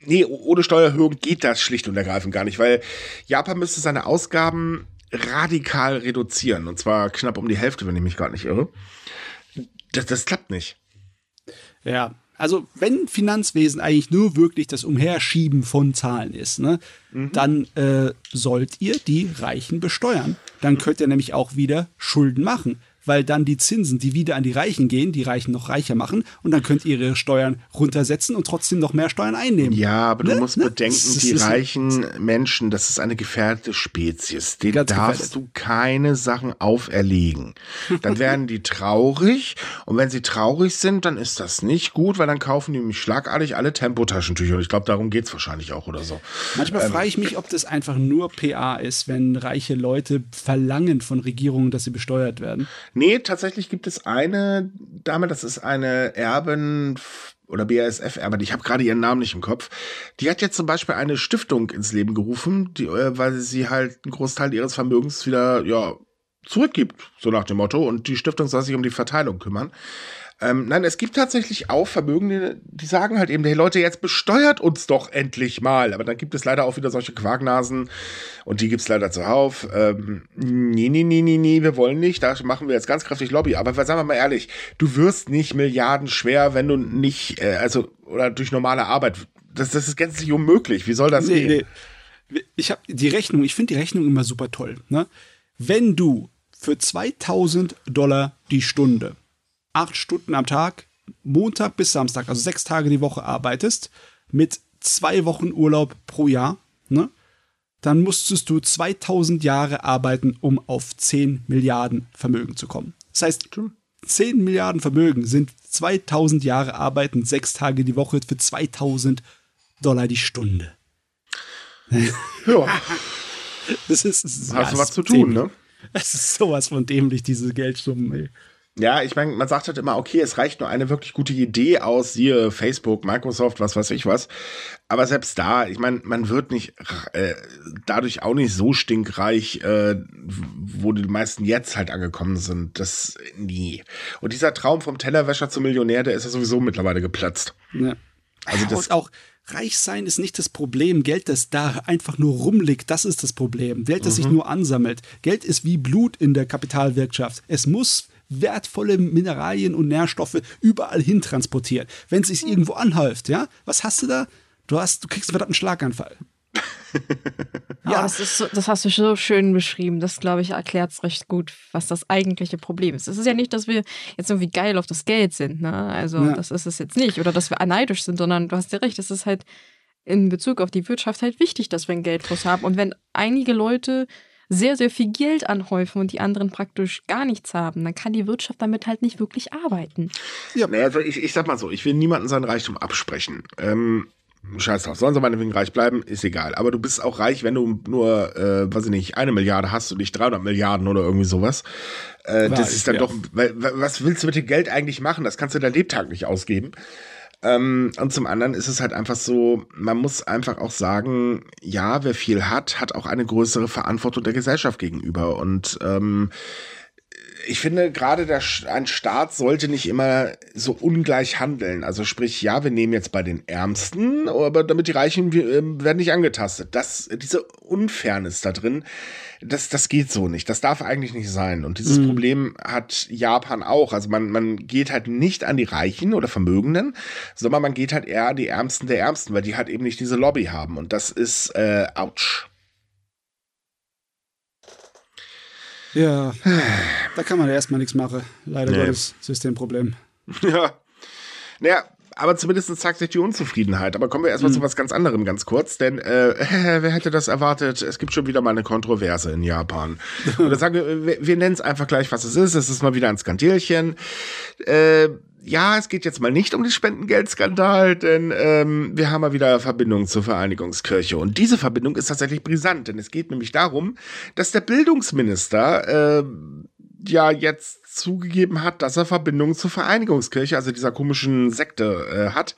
Speaker 3: nee, ohne Steuererhöhung geht das schlicht und ergreifend gar nicht, weil Japan müsste seine Ausgaben radikal reduzieren. Und zwar knapp um die Hälfte, wenn ich mich gerade nicht irre. Das, das klappt nicht.
Speaker 2: Ja, also wenn Finanzwesen eigentlich nur wirklich das Umherschieben von Zahlen ist, ne, mhm. dann äh, sollt ihr die Reichen besteuern. Dann könnt ihr nämlich auch wieder Schulden machen weil dann die Zinsen, die wieder an die Reichen gehen, die Reichen noch reicher machen und dann könnt ihr ihre Steuern runtersetzen und trotzdem noch mehr Steuern einnehmen.
Speaker 3: Ja, aber ne? du musst ne? bedenken, das, die reichen Menschen, das ist eine gefährdete Spezies. Den darfst gefährdet. du keine Sachen auferlegen. Dann werden die traurig und wenn sie traurig sind, dann ist das nicht gut, weil dann kaufen die nämlich schlagartig alle Tempotaschentücher und ich glaube, darum geht es wahrscheinlich auch oder so.
Speaker 2: Manchmal ähm, frage ich mich, ob das einfach nur PA ist, wenn reiche Leute verlangen von Regierungen, dass sie besteuert werden.
Speaker 3: Nee, tatsächlich gibt es eine Dame, das ist eine Erben oder BASF-Erbin, ich habe gerade ihren Namen nicht im Kopf. Die hat jetzt zum Beispiel eine Stiftung ins Leben gerufen, die, äh, weil sie halt einen Großteil ihres Vermögens wieder ja, zurückgibt, so nach dem Motto. Und die Stiftung soll sich um die Verteilung kümmern. Ähm, nein, es gibt tatsächlich auch Vermögende, die sagen halt eben, hey Leute, jetzt besteuert uns doch endlich mal. Aber dann gibt es leider auch wieder solche Quarknasen und die gibt es leider zuhauf. Ähm, nee, nee, nee, nee, nee, wir wollen nicht. Da machen wir jetzt ganz kräftig Lobby. Aber sagen wir mal ehrlich, du wirst nicht Milliarden schwer, wenn du nicht, äh, also, oder durch normale Arbeit. Das, das ist gänzlich unmöglich. Wie soll das nee, gehen?
Speaker 2: Nee. Ich habe die Rechnung, ich finde die Rechnung immer super toll. Ne? Wenn du für 2000 Dollar die Stunde acht Stunden am Tag, Montag bis Samstag, also sechs Tage die Woche arbeitest, mit zwei Wochen Urlaub pro Jahr, ne? dann musstest du 2000 Jahre arbeiten, um auf 10 Milliarden Vermögen zu kommen. Das heißt, 10 Milliarden Vermögen sind 2000 Jahre arbeiten, sechs Tage die Woche für 2000 Dollar die Stunde.
Speaker 3: Ja.
Speaker 2: Das ist,
Speaker 3: Hast du was zu tun, ne?
Speaker 2: Das ist sowas von dämlich, diese Geldsummen, ey.
Speaker 3: Ja, ich meine, man sagt halt immer, okay, es reicht nur eine wirklich gute Idee aus, siehe Facebook, Microsoft, was weiß ich was. Aber selbst da, ich meine, man wird nicht äh, dadurch auch nicht so stinkreich, äh, wo die meisten jetzt halt angekommen sind. Das nie. Und dieser Traum vom Tellerwäscher zum Millionär, der ist ja sowieso mittlerweile geplatzt.
Speaker 2: Ja. Also das und auch reich sein ist nicht das Problem. Geld, das da einfach nur rumliegt, das ist das Problem. Geld, das mhm. sich nur ansammelt. Geld ist wie Blut in der Kapitalwirtschaft. Es muss wertvolle Mineralien und Nährstoffe überall hin transportiert. Wenn es sich irgendwo anhäuft, ja, was hast du da? Du hast, du kriegst einen verdammten Schlaganfall.
Speaker 1: ja, das, ist das hast du so schön beschrieben. Das, glaube ich, erklärt es recht gut, was das eigentliche Problem ist. Es ist ja nicht, dass wir jetzt irgendwie geil auf das Geld sind, ne? Also, ja. das ist es jetzt nicht. Oder dass wir neidisch sind, sondern du hast ja recht, es ist halt in Bezug auf die Wirtschaft halt wichtig, dass wir einen Geldfluss haben. Und wenn einige Leute sehr, sehr viel Geld anhäufen und die anderen praktisch gar nichts haben, dann kann die Wirtschaft damit halt nicht wirklich arbeiten.
Speaker 3: Ja, also ich, ich sag mal so, ich will niemanden seinen Reichtum absprechen. Ähm, Scheiß drauf, sollen sie meinetwegen reich bleiben, ist egal. Aber du bist auch reich, wenn du nur, äh, weiß ich nicht, eine Milliarde hast und nicht 300 Milliarden oder irgendwie sowas. Äh, das ist dann ja. doch, weil, was willst du mit dem Geld eigentlich machen? Das kannst du dein Lebtag nicht ausgeben. Ähm, und zum anderen ist es halt einfach so, man muss einfach auch sagen, ja, wer viel hat, hat auch eine größere Verantwortung der Gesellschaft gegenüber. Und ähm, ich finde, gerade der, ein Staat sollte nicht immer so ungleich handeln. Also sprich, ja, wir nehmen jetzt bei den Ärmsten, aber damit die Reichen äh, werden nicht angetastet. Das, diese Unfairness da drin, das, das geht so nicht. Das darf eigentlich nicht sein. Und dieses mhm. Problem hat Japan auch. Also man, man geht halt nicht an die Reichen oder Vermögenden, sondern man geht halt eher an die Ärmsten der Ärmsten, weil die halt eben nicht diese Lobby haben. Und das ist, äh, ouch.
Speaker 2: Ja, da kann man ja erstmal nichts machen. Leider nee. Gottes Systemproblem.
Speaker 3: Ja. Naja, aber zumindest zeigt sich die Unzufriedenheit. Aber kommen wir erstmal mhm. zu was ganz anderem ganz kurz, denn äh, wer hätte das erwartet? Es gibt schon wieder mal eine Kontroverse in Japan. Da sagen wir, wir, wir nennen es einfach gleich, was es ist. Es ist mal wieder ein Skandälchen. Äh, ja, es geht jetzt mal nicht um den Spendengeldskandal, denn ähm, wir haben mal wieder Verbindungen zur Vereinigungskirche. Und diese Verbindung ist tatsächlich brisant, denn es geht nämlich darum, dass der Bildungsminister äh, ja jetzt zugegeben hat, dass er Verbindungen zur Vereinigungskirche, also dieser komischen Sekte, äh, hat.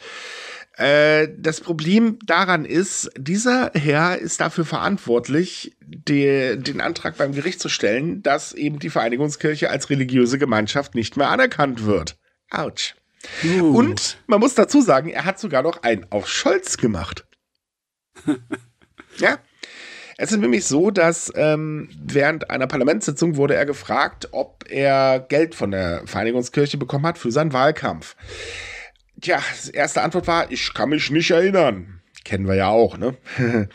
Speaker 3: Äh, das Problem daran ist, dieser Herr ist dafür verantwortlich, die, den Antrag beim Gericht zu stellen, dass eben die Vereinigungskirche als religiöse Gemeinschaft nicht mehr anerkannt wird. Autsch. Uh. Und man muss dazu sagen, er hat sogar noch einen auf Scholz gemacht. ja. Es ist nämlich so, dass ähm, während einer Parlamentssitzung wurde er gefragt, ob er Geld von der Vereinigungskirche bekommen hat für seinen Wahlkampf. Tja, erste Antwort war, ich kann mich nicht erinnern. Kennen wir ja auch, ne?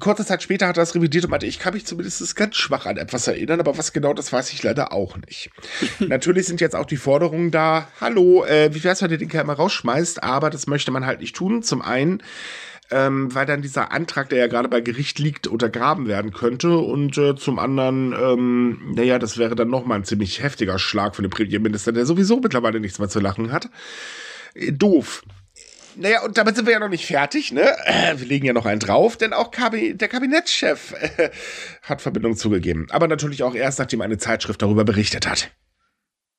Speaker 3: Kurze Zeit später hat er das revidiert und meinte, ich kann mich zumindest ganz schwach an etwas erinnern, aber was genau, das weiß ich leider auch nicht. Natürlich sind jetzt auch die Forderungen da, hallo, äh, wie wär's, wenn ihr den Kerl mal rausschmeißt, aber das möchte man halt nicht tun. Zum einen, ähm, weil dann dieser Antrag, der ja gerade bei Gericht liegt, untergraben werden könnte und äh, zum anderen, ähm, naja, das wäre dann nochmal ein ziemlich heftiger Schlag für den Premierminister, der sowieso mittlerweile nichts mehr zu lachen hat. Äh, doof. Naja, und damit sind wir ja noch nicht fertig, ne? Wir legen ja noch einen drauf, denn auch Kabi der Kabinettschef äh, hat Verbindung zugegeben. Aber natürlich auch erst, nachdem eine Zeitschrift darüber berichtet hat.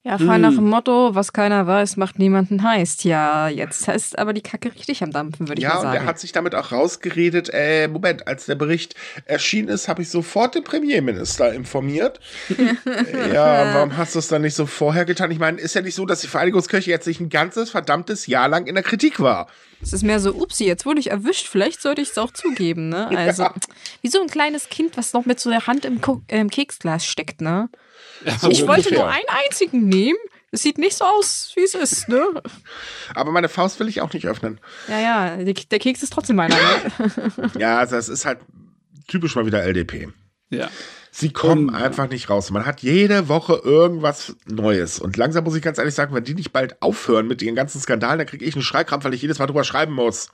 Speaker 1: Ja, frei hm. nach dem Motto, was keiner weiß, macht niemanden heiß. Ja, jetzt ist aber die Kacke richtig am Dampfen, würde ich ja, mal sagen.
Speaker 3: Ja, und er hat sich damit auch rausgeredet, äh, Moment, als der Bericht erschienen ist, habe ich sofort den Premierminister informiert. ja, warum hast du es dann nicht so vorher getan? Ich meine, ist ja nicht so, dass die Vereinigungskirche jetzt nicht ein ganzes verdammtes Jahr lang in der Kritik war.
Speaker 1: Es ist mehr so, upsi, jetzt wurde ich erwischt, vielleicht sollte ich es auch zugeben, ne? Also, ja. wie so ein kleines Kind, was noch mit so der Hand im, im Keksglas steckt, ne? Ja, ich wollte nur einen einzigen nehmen. Es sieht nicht so aus, wie es ist, ne?
Speaker 3: Aber meine Faust will ich auch nicht öffnen.
Speaker 1: Ja, ja, der Keks ist trotzdem meiner. Ne?
Speaker 3: ja, also es ist halt typisch mal wieder LDP.
Speaker 2: Ja.
Speaker 3: Sie kommen um, einfach nicht raus. Man hat jede Woche irgendwas Neues. Und langsam muss ich ganz ehrlich sagen, wenn die nicht bald aufhören mit ihren ganzen Skandalen, dann kriege ich einen Schreikrampf, weil ich jedes Mal drüber schreiben muss.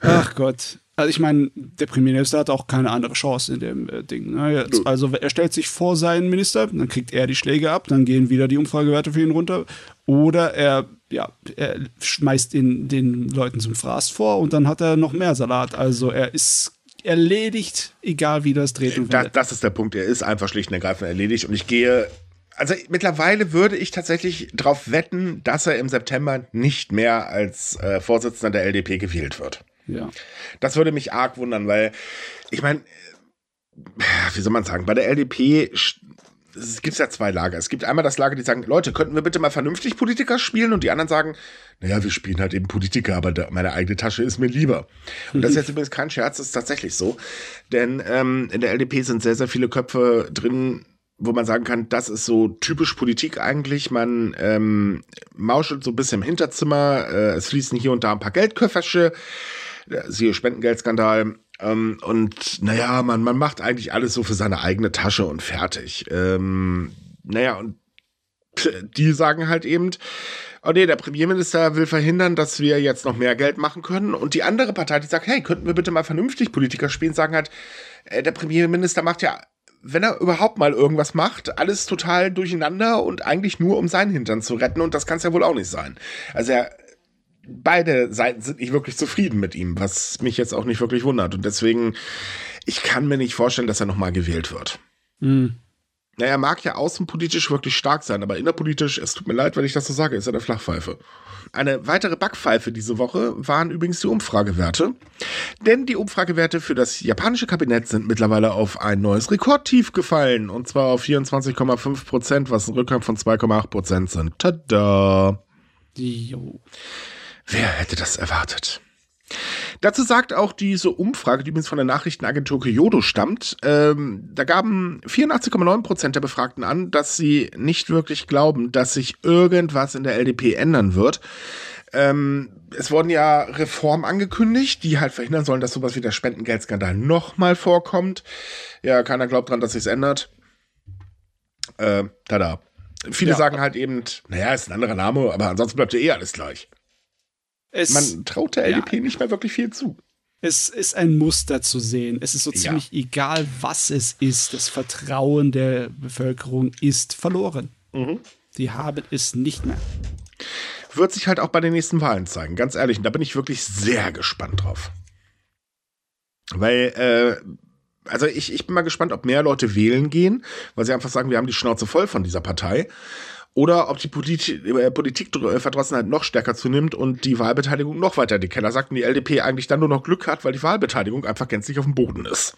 Speaker 2: Ach Gott. Also ich meine, der Premierminister hat auch keine andere Chance in dem äh, Ding. Ne? Also er stellt sich vor seinen Minister, dann kriegt er die Schläge ab, dann gehen wieder die Umfragewerte für ihn runter. Oder er, ja, er schmeißt ihn den Leuten zum Fraß vor und dann hat er noch mehr Salat. Also er ist erledigt, egal wie das dreht und
Speaker 3: das, das ist der Punkt. Er ist einfach schlicht und ergreifend erledigt. Und ich gehe also mittlerweile würde ich tatsächlich darauf wetten, dass er im September nicht mehr als äh, Vorsitzender der LDP gewählt wird.
Speaker 2: Ja.
Speaker 3: Das würde mich arg wundern, weil ich meine, wie soll man sagen, bei der LDP es gibt ja zwei Lager. Es gibt einmal das Lager, die sagen, Leute, könnten wir bitte mal vernünftig Politiker spielen? Und die anderen sagen, naja, wir spielen halt eben Politiker, aber meine eigene Tasche ist mir lieber. Und das ist jetzt übrigens kein Scherz, das ist tatsächlich so. Denn ähm, in der LDP sind sehr, sehr viele Köpfe drin, wo man sagen kann, das ist so typisch Politik eigentlich. Man ähm, mauschelt so ein bisschen im Hinterzimmer, äh, es fließen hier und da ein paar Geldköffersche siehe Spendengeldskandal. Ähm, und naja, man, man macht eigentlich alles so für seine eigene Tasche und fertig. Ähm, naja, und die sagen halt eben, oh nee, der Premierminister will verhindern, dass wir jetzt noch mehr Geld machen können. Und die andere Partei, die sagt, hey, könnten wir bitte mal vernünftig Politiker spielen, sagen halt, äh, der Premierminister macht ja, wenn er überhaupt mal irgendwas macht, alles total durcheinander und eigentlich nur um seinen Hintern zu retten. Und das kann es ja wohl auch nicht sein. Also er beide Seiten sind nicht wirklich zufrieden mit ihm, was mich jetzt auch nicht wirklich wundert. Und deswegen, ich kann mir nicht vorstellen, dass er nochmal gewählt wird. Mhm. Naja, er mag ja außenpolitisch wirklich stark sein, aber innerpolitisch, es tut mir leid, wenn ich das so sage, ist er eine Flachpfeife. Eine weitere Backpfeife diese Woche waren übrigens die Umfragewerte. Denn die Umfragewerte für das japanische Kabinett sind mittlerweile auf ein neues Rekordtief gefallen. Und zwar auf 24,5 Prozent, was ein Rückgang von 2,8 Prozent sind. Tada! Jo. Wer hätte das erwartet? Dazu sagt auch diese Umfrage, die übrigens von der Nachrichtenagentur Kyodo stammt, ähm, da gaben 84,9% der Befragten an, dass sie nicht wirklich glauben, dass sich irgendwas in der LDP ändern wird. Ähm, es wurden ja Reformen angekündigt, die halt verhindern sollen, dass sowas wie der Spendengeldskandal nochmal vorkommt. Ja, keiner glaubt dran, dass sich's ändert. Äh, tada. Viele
Speaker 2: Ja.
Speaker 3: sagen halt eben, naja, ist ein anderer Name, aber ansonsten bleibt ja eh alles gleich.
Speaker 2: Es,
Speaker 3: Man traut der
Speaker 2: ja.
Speaker 3: LDP nicht mehr wirklich viel zu.
Speaker 2: es ist ein Muster zu sehen. Es ist so
Speaker 3: Ja.
Speaker 2: ziemlich egal, was es ist. Das Vertrauen der Bevölkerung ist verloren.
Speaker 3: Mhm.
Speaker 2: Die haben es nicht mehr.
Speaker 3: Wird sich halt auch bei den nächsten Wahlen zeigen, ganz ehrlich. Und da bin ich wirklich sehr gespannt drauf. Weil, äh, also ich, ich bin mal gespannt, ob mehr Leute wählen gehen, weil sie einfach sagen, wir haben die Schnauze voll von dieser Partei. Oder ob die Politik, äh, Politikverdrossenheit noch stärker zunimmt und die Wahlbeteiligung noch weiter in die Keller sagt und die LDP eigentlich dann nur noch Glück hat, weil die Wahlbeteiligung einfach gänzlich auf dem Boden ist.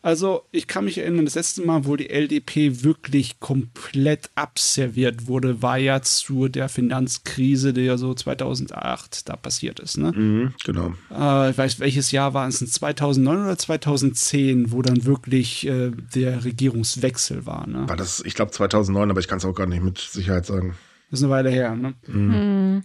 Speaker 2: Also, ich kann mich erinnern, das letzte Mal, wo die LDP wirklich komplett abserviert wurde, war ja zu der Finanzkrise, die ja so 2008 da passiert ist. Ne?
Speaker 3: Mhm, genau.
Speaker 2: Äh, ich weiß, welches Jahr war es? 2009 oder 2010, wo dann wirklich äh, der Regierungswechsel war. Ne?
Speaker 3: War das, ich glaube 2009, aber ich kann es auch gar nicht mit Sicherheit sagen.
Speaker 2: Das ist eine Weile her. Ne?
Speaker 1: Hm.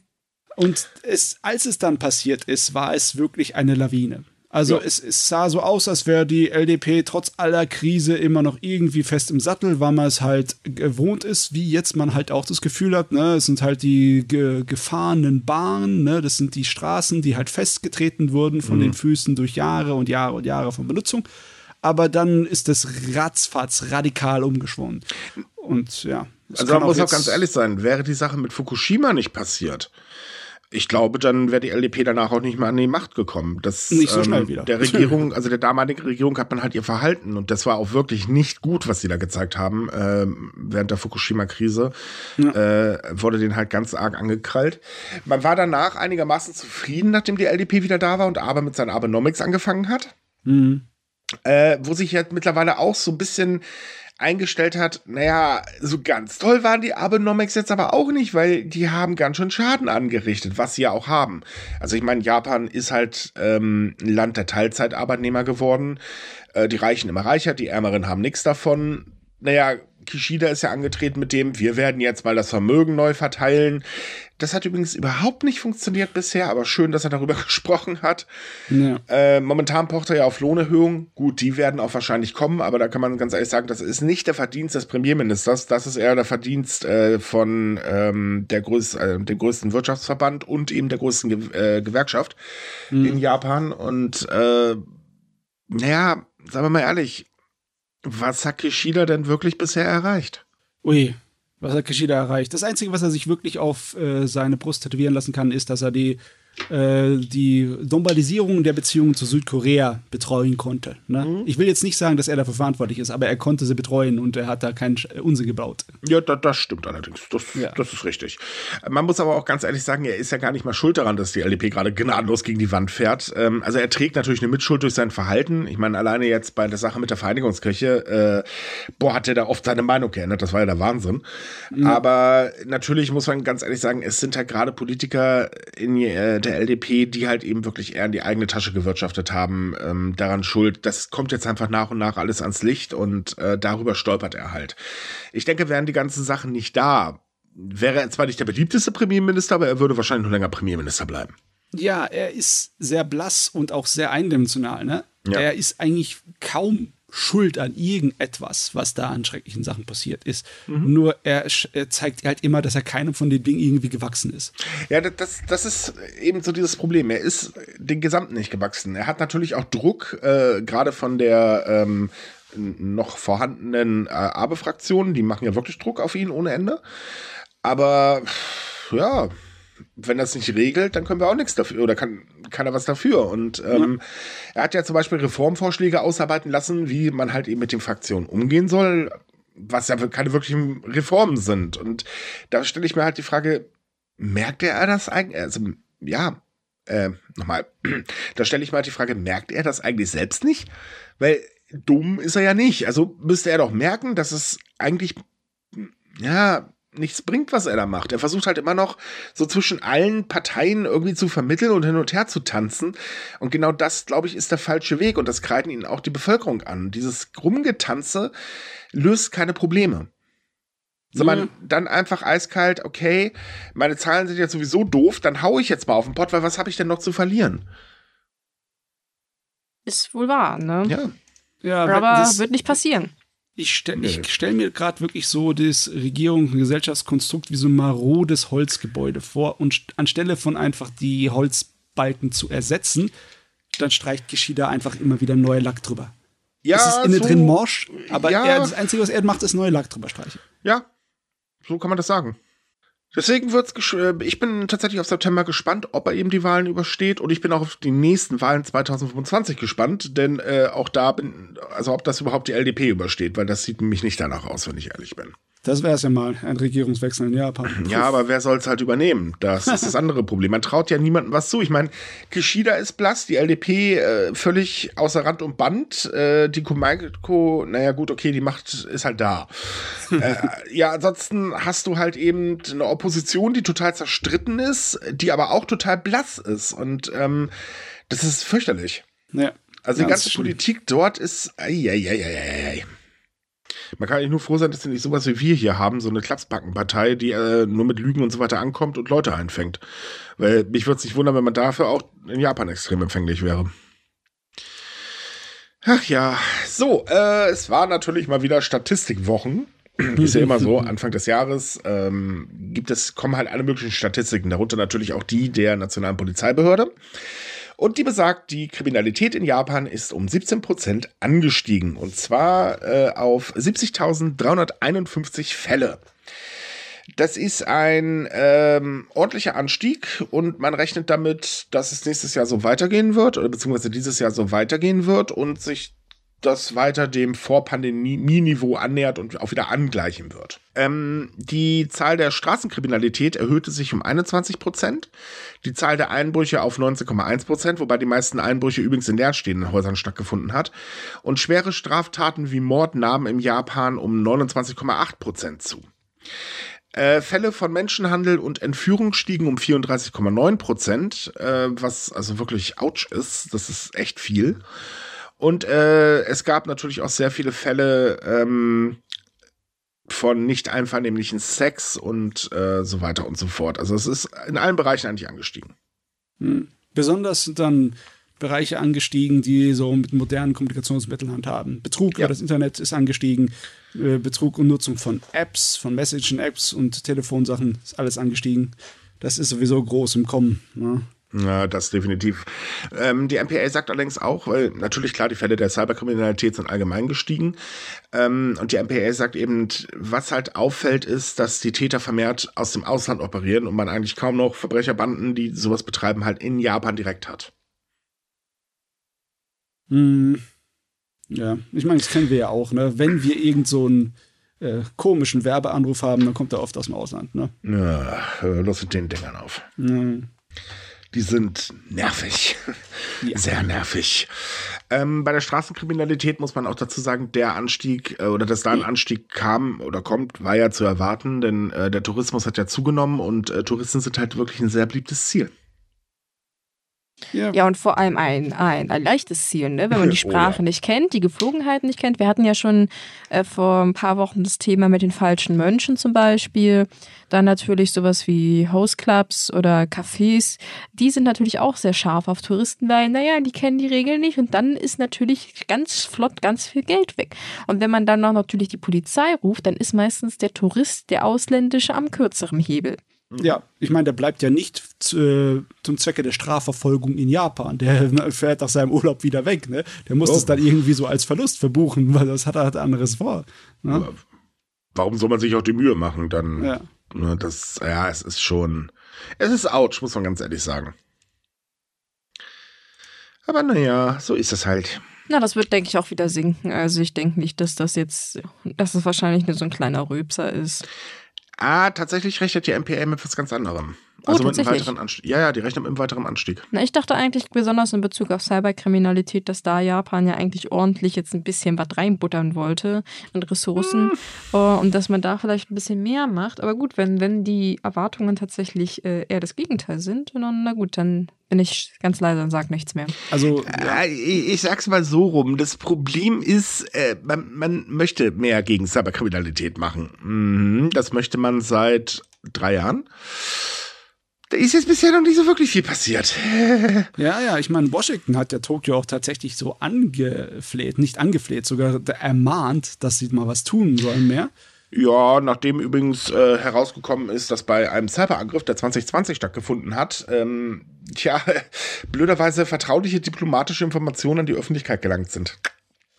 Speaker 2: Und es, als es dann passiert ist, war es wirklich eine Lawine. Also
Speaker 3: Ja.
Speaker 2: es, es sah so aus, als wäre die LDP trotz aller Krise immer noch irgendwie fest im Sattel, weil man es halt gewohnt ist, wie jetzt man halt auch das Gefühl hat, ne, es sind halt die ge gefahrenen Bahnen, ne, das sind die Straßen, die halt festgetreten wurden von den Füßen durch Jahre und Jahre und Jahre von Benutzung. Aber dann ist das ratzfatz radikal umgeschwungen. Und ja.
Speaker 3: Also man muss auch ganz ehrlich sein, wäre die Sache mit Fukushima nicht passiert, ich glaube, dann wäre die LDP danach auch nicht mehr an die Macht gekommen. Das,
Speaker 2: Nicht so schnell wieder.
Speaker 3: Der Regierung, also der damaligen Regierung hat man halt ihr Verhalten und das war auch wirklich nicht gut, was sie da gezeigt haben ähm, während der Fukushima-Krise. Äh, wurde den halt ganz arg angekrallt. Man war danach einigermaßen zufrieden, nachdem die LDP wieder da war und aber mit seinen Abenomics angefangen hat
Speaker 2: Mhm.
Speaker 3: äh, wo sich jetzt mittlerweile auch so ein bisschen eingestellt hat, naja, so ganz toll waren die Abenomics jetzt aber auch nicht, weil die haben ganz schön Schaden angerichtet, was sie ja auch haben. Also ich meine, Japan ist halt ähm, ein Land der Teilzeitarbeitnehmer geworden. Äh, die Reichen immer reicher, die Ärmeren haben nichts davon. Naja, Kishida ist ja angetreten mit dem, wir werden jetzt mal das Vermögen neu verteilen. Das hat übrigens überhaupt nicht funktioniert bisher, aber schön, dass er darüber gesprochen hat.
Speaker 2: Ja.
Speaker 3: Äh, momentan pocht er ja auf Lohnerhöhung. Gut, die werden auch wahrscheinlich kommen, aber da kann man ganz ehrlich sagen, das ist nicht der Verdienst des Premierministers, das ist eher der Verdienst äh, von ähm, der größ äh, dem größten Wirtschaftsverband und eben der größten Ge äh, Gewerkschaft in Japan. Und äh, naja, sagen wir mal ehrlich, was hat Kishida denn wirklich bisher erreicht?
Speaker 2: Ui, was hat Kishida erreicht? Das Einzige, was er sich wirklich auf äh, seine Brust tätowieren lassen kann, ist, dass er die, äh, die Normalisierung der Beziehungen zu Südkorea betreuen konnte. Ne? Ich will jetzt nicht sagen, dass er dafür verantwortlich ist, aber er konnte sie betreuen und er hat da keinen Unsinn gebaut.
Speaker 3: Ja, da, das stimmt allerdings. Das,
Speaker 2: Ja.
Speaker 3: das ist richtig. Man muss aber auch ganz ehrlich sagen, er ist ja gar nicht mal schuld daran, dass die LDP gerade gnadenlos gegen die Wand fährt. Ähm, also er trägt natürlich eine Mitschuld durch sein Verhalten. Ich meine, alleine jetzt bei der Sache mit der Vereinigungskirche, äh, boah, hat er da oft seine Meinung geändert. Das war ja der Wahnsinn. Aber natürlich muss man ganz ehrlich sagen, es sind halt gerade Politiker in äh, der LDP, die halt eben wirklich eher in die eigene Tasche gewirtschaftet haben, ähm, daran schuld. Das kommt jetzt einfach nach und nach alles ans Licht und äh, darüber stolpert er halt. Ich denke, wären die ganzen Sachen nicht da, wäre er zwar nicht der beliebteste Premierminister, aber er würde wahrscheinlich noch länger Premierminister bleiben.
Speaker 2: Ja, er ist sehr blass und auch sehr eindimensional. Ne?
Speaker 3: Ja.
Speaker 2: Er ist eigentlich kaum schuld an irgendetwas, was da an schrecklichen Sachen passiert ist. Nur er, er zeigt halt immer, dass er keinem von den Dingen irgendwie gewachsen ist.
Speaker 3: Ja, das- das, ist eben so dieses Problem. Er ist den Gesamten nicht gewachsen. Er hat natürlich auch Druck, äh, gerade von der ähm, noch vorhandenen äh, Abe-Fraktion. Die machen ja wirklich Druck auf ihn ohne Ende. Aber ja, wenn das nicht regelt, dann können wir auch nichts dafür oder kann keiner was dafür. Und ähm, er hat ja zum Beispiel Reformvorschläge ausarbeiten lassen, wie man halt eben mit den Fraktionen umgehen soll, was ja keine wirklichen Reformen sind. Und da stelle ich mir halt die Frage, merkt er das eigentlich? Also, ja, äh, nochmal, da stelle ich mal die Frage, merkt er das eigentlich selbst nicht? Weil dumm ist er ja nicht. Also müsste er doch merken, dass es eigentlich, ja, nichts bringt, was er da macht. Er versucht halt immer noch so zwischen allen Parteien irgendwie zu vermitteln und hin und her zu tanzen. Und genau das, glaube ich, ist der falsche Weg. Und das kreiden ihnen auch die Bevölkerung an. Dieses Rumgetanze löst keine Probleme. Sondern dann einfach eiskalt, okay, meine Zahlen sind jetzt sowieso doof, dann hau ich jetzt mal auf den Pott, weil was habe ich denn noch zu verlieren?
Speaker 1: Ist wohl wahr, ne?
Speaker 3: Ja.
Speaker 2: Ja,
Speaker 1: Aber
Speaker 2: das,
Speaker 1: wird nicht passieren.
Speaker 2: Ich stelle stell mir gerade wirklich so das Regierungs- und Gesellschaftskonstrukt wie so ein marodes Holzgebäude vor und anstelle von einfach die Holzbalken zu ersetzen, dann streicht Geschieder einfach immer wieder neue Lack drüber. Ja, es ist innen so, drin morsch, aber ja, er, das Einzige, was er macht, ist neue Lack drüber streichen.
Speaker 3: Ja, so kann man das sagen. Deswegen wird's, äh, ich bin tatsächlich auf September gespannt, ob er eben die Wahlen übersteht und ich bin auch auf die nächsten Wahlen 2025 gespannt, denn äh, auch da bin, also ob das überhaupt die LDP übersteht, weil das sieht nämlich nicht danach aus, wenn ich ehrlich bin.
Speaker 2: Das wäre es ja mal, ein Regierungswechsel in Japan.
Speaker 3: Ja, aber wer soll es halt übernehmen? Das ist das andere Problem. Man traut ja niemandem was zu. Ich meine, Kishida ist blass, die LDP äh, völlig außer Rand und Band. Äh, die Kumaiko, naja gut, okay, die Macht ist halt da. äh, ja, ansonsten hast du halt eben eine Opposition, die total zerstritten ist, die aber auch total blass ist. Und ähm, das ist fürchterlich. Ja. Also die ganze Politik dort ist. Ei, ei, ei, ei, ei. Man kann eigentlich nur froh sein, dass sie nicht sowas wie wir hier haben, so eine Klapsbackenpartei, die äh, nur mit Lügen und so weiter ankommt und Leute einfängt. Weil mich würde es nicht wundern, wenn man dafür auch in Japan extrem empfänglich wäre. Ach ja, so, äh, es war natürlich mal wieder Statistikwochen. Ist ja immer so, Anfang des Jahres ähm, gibt es, kommen halt alle möglichen Statistiken, darunter natürlich auch die der Nationalen Polizeibehörde. Und die besagt, die Kriminalität in Japan ist um 17 Prozent angestiegen. Und zwar äh, auf 70.351 Fälle. Das ist ein ähm, ordentlicher Anstieg und man rechnet damit, dass es nächstes Jahr so weitergehen wird oder beziehungsweise dieses Jahr so weitergehen wird und sich das weiter dem Vorpandemie-Niveau annähert und auch wieder angleichen wird. Ähm, die Zahl der Straßenkriminalität erhöhte sich um 21 Prozent, die Zahl der Einbrüche auf 19,1 Prozent, wobei die meisten Einbrüche übrigens in leerstehenden Häusern stattgefunden hat. Und schwere Straftaten wie Mord nahmen im Japan um 29,8 Prozent zu. Äh, Fälle von Menschenhandel und Entführung stiegen um 34,9 Prozent, äh, was also wirklich ouch ist. Das ist echt viel. Und äh, es gab natürlich auch sehr viele Fälle ähm, von nicht einvernehmlichen Sex und äh, so weiter und so fort. Also es ist in allen Bereichen eigentlich angestiegen.
Speaker 2: Hm. Besonders sind dann Bereiche angestiegen, die so mit modernen Kommunikationsmitteln handhaben. Betrug ja. über das Internet ist angestiegen, äh, Betrug und Nutzung von Apps, von Messaging-Apps und Telefonsachen ist alles angestiegen. Das ist sowieso groß im Kommen. Ne?
Speaker 3: Ja, das definitiv. Ähm, die MPA sagt allerdings auch, weil natürlich klar, die Fälle der Cyberkriminalität sind allgemein gestiegen. Ähm, und die MPA sagt eben, was halt auffällt, ist, dass die Täter vermehrt aus dem Ausland operieren und man eigentlich kaum noch Verbrecherbanden, die sowas betreiben, halt in Japan direkt hat.
Speaker 2: Hm. Ja, ich meine, das kennen wir ja auch, ne? Wenn wir irgend so einen äh, komischen Werbeanruf haben, dann kommt er oft aus dem Ausland, ne?
Speaker 3: Ja, los mit den Dingern auf. Mhm die sind nervig. Ja. Sehr nervig. Ähm, bei der Straßenkriminalität muss man auch dazu sagen, der Anstieg äh, oder dass da ein Anstieg kam oder kommt, war ja zu erwarten, denn äh, der Tourismus hat ja zugenommen und äh, Touristen sind halt wirklich ein sehr beliebtes Ziel.
Speaker 1: Ja. ja, und vor allem ein, ein, ein leichtes Ziel, ne? wenn man die Sprache oh, ja. nicht kennt, die Geflogenheiten nicht kennt. Wir hatten ja schon äh, vor ein paar Wochen das Thema mit den falschen Mönchen zum Beispiel. Dann natürlich sowas wie Hostclubs oder Cafés. Die sind natürlich auch sehr scharf auf Touristen, weil, naja, die kennen die Regeln nicht und dann ist natürlich ganz flott ganz viel Geld weg. Und wenn man dann noch natürlich die Polizei ruft, dann ist meistens der Tourist, der Ausländische, am kürzeren Hebel.
Speaker 2: Ja, ich meine, der bleibt ja nicht zu, zum Zwecke der Strafverfolgung in Japan. Der fährt nach seinem Urlaub wieder weg. Ne? Der muss oh. das dann irgendwie so als Verlust verbuchen, weil das hat er halt anderes vor. Ne?
Speaker 3: Warum soll man sich auch die Mühe machen? Dann, ja. Ne, das, ja, es ist schon, es ist ouch, muss man ganz ehrlich sagen. Aber naja, so ist es halt.
Speaker 1: Na, das wird, denke ich, auch wieder sinken. Also ich denke nicht, dass das jetzt, dass es wahrscheinlich nur so ein kleiner Röpser ist.
Speaker 3: Ah, tatsächlich rechnet die MPA mit was ganz anderem. Oh, also mit einem weiteren Anstieg. Ja, ja, die rechnen mit einem weiteren Anstieg.
Speaker 1: Na, ich dachte eigentlich besonders in Bezug auf Cyberkriminalität, dass da Japan ja eigentlich ordentlich jetzt ein bisschen was reinbuttern wollte an Ressourcen hm. uh, und dass man da vielleicht ein bisschen mehr macht. Aber gut, wenn, wenn die Erwartungen tatsächlich äh, eher das Gegenteil sind, dann, na gut, dann bin ich ganz leise und sag nichts mehr.
Speaker 3: Also ja. ich, ich sag's mal so rum. Das Problem ist, äh, man, man möchte mehr gegen Cyberkriminalität machen. Mhm, das möchte man seit drei Jahren. Da ist jetzt bisher noch nicht so wirklich viel passiert.
Speaker 2: ja, ja, ich meine, Washington hat ja Tokio auch tatsächlich so angefleht, nicht angefleht, sogar ermahnt, dass sie mal was tun sollen mehr.
Speaker 3: Ja, nachdem übrigens äh, herausgekommen ist, dass bei einem Cyberangriff, der 2020 stattgefunden hat, ähm, tja, blöderweise vertrauliche diplomatische Informationen an die Öffentlichkeit gelangt sind.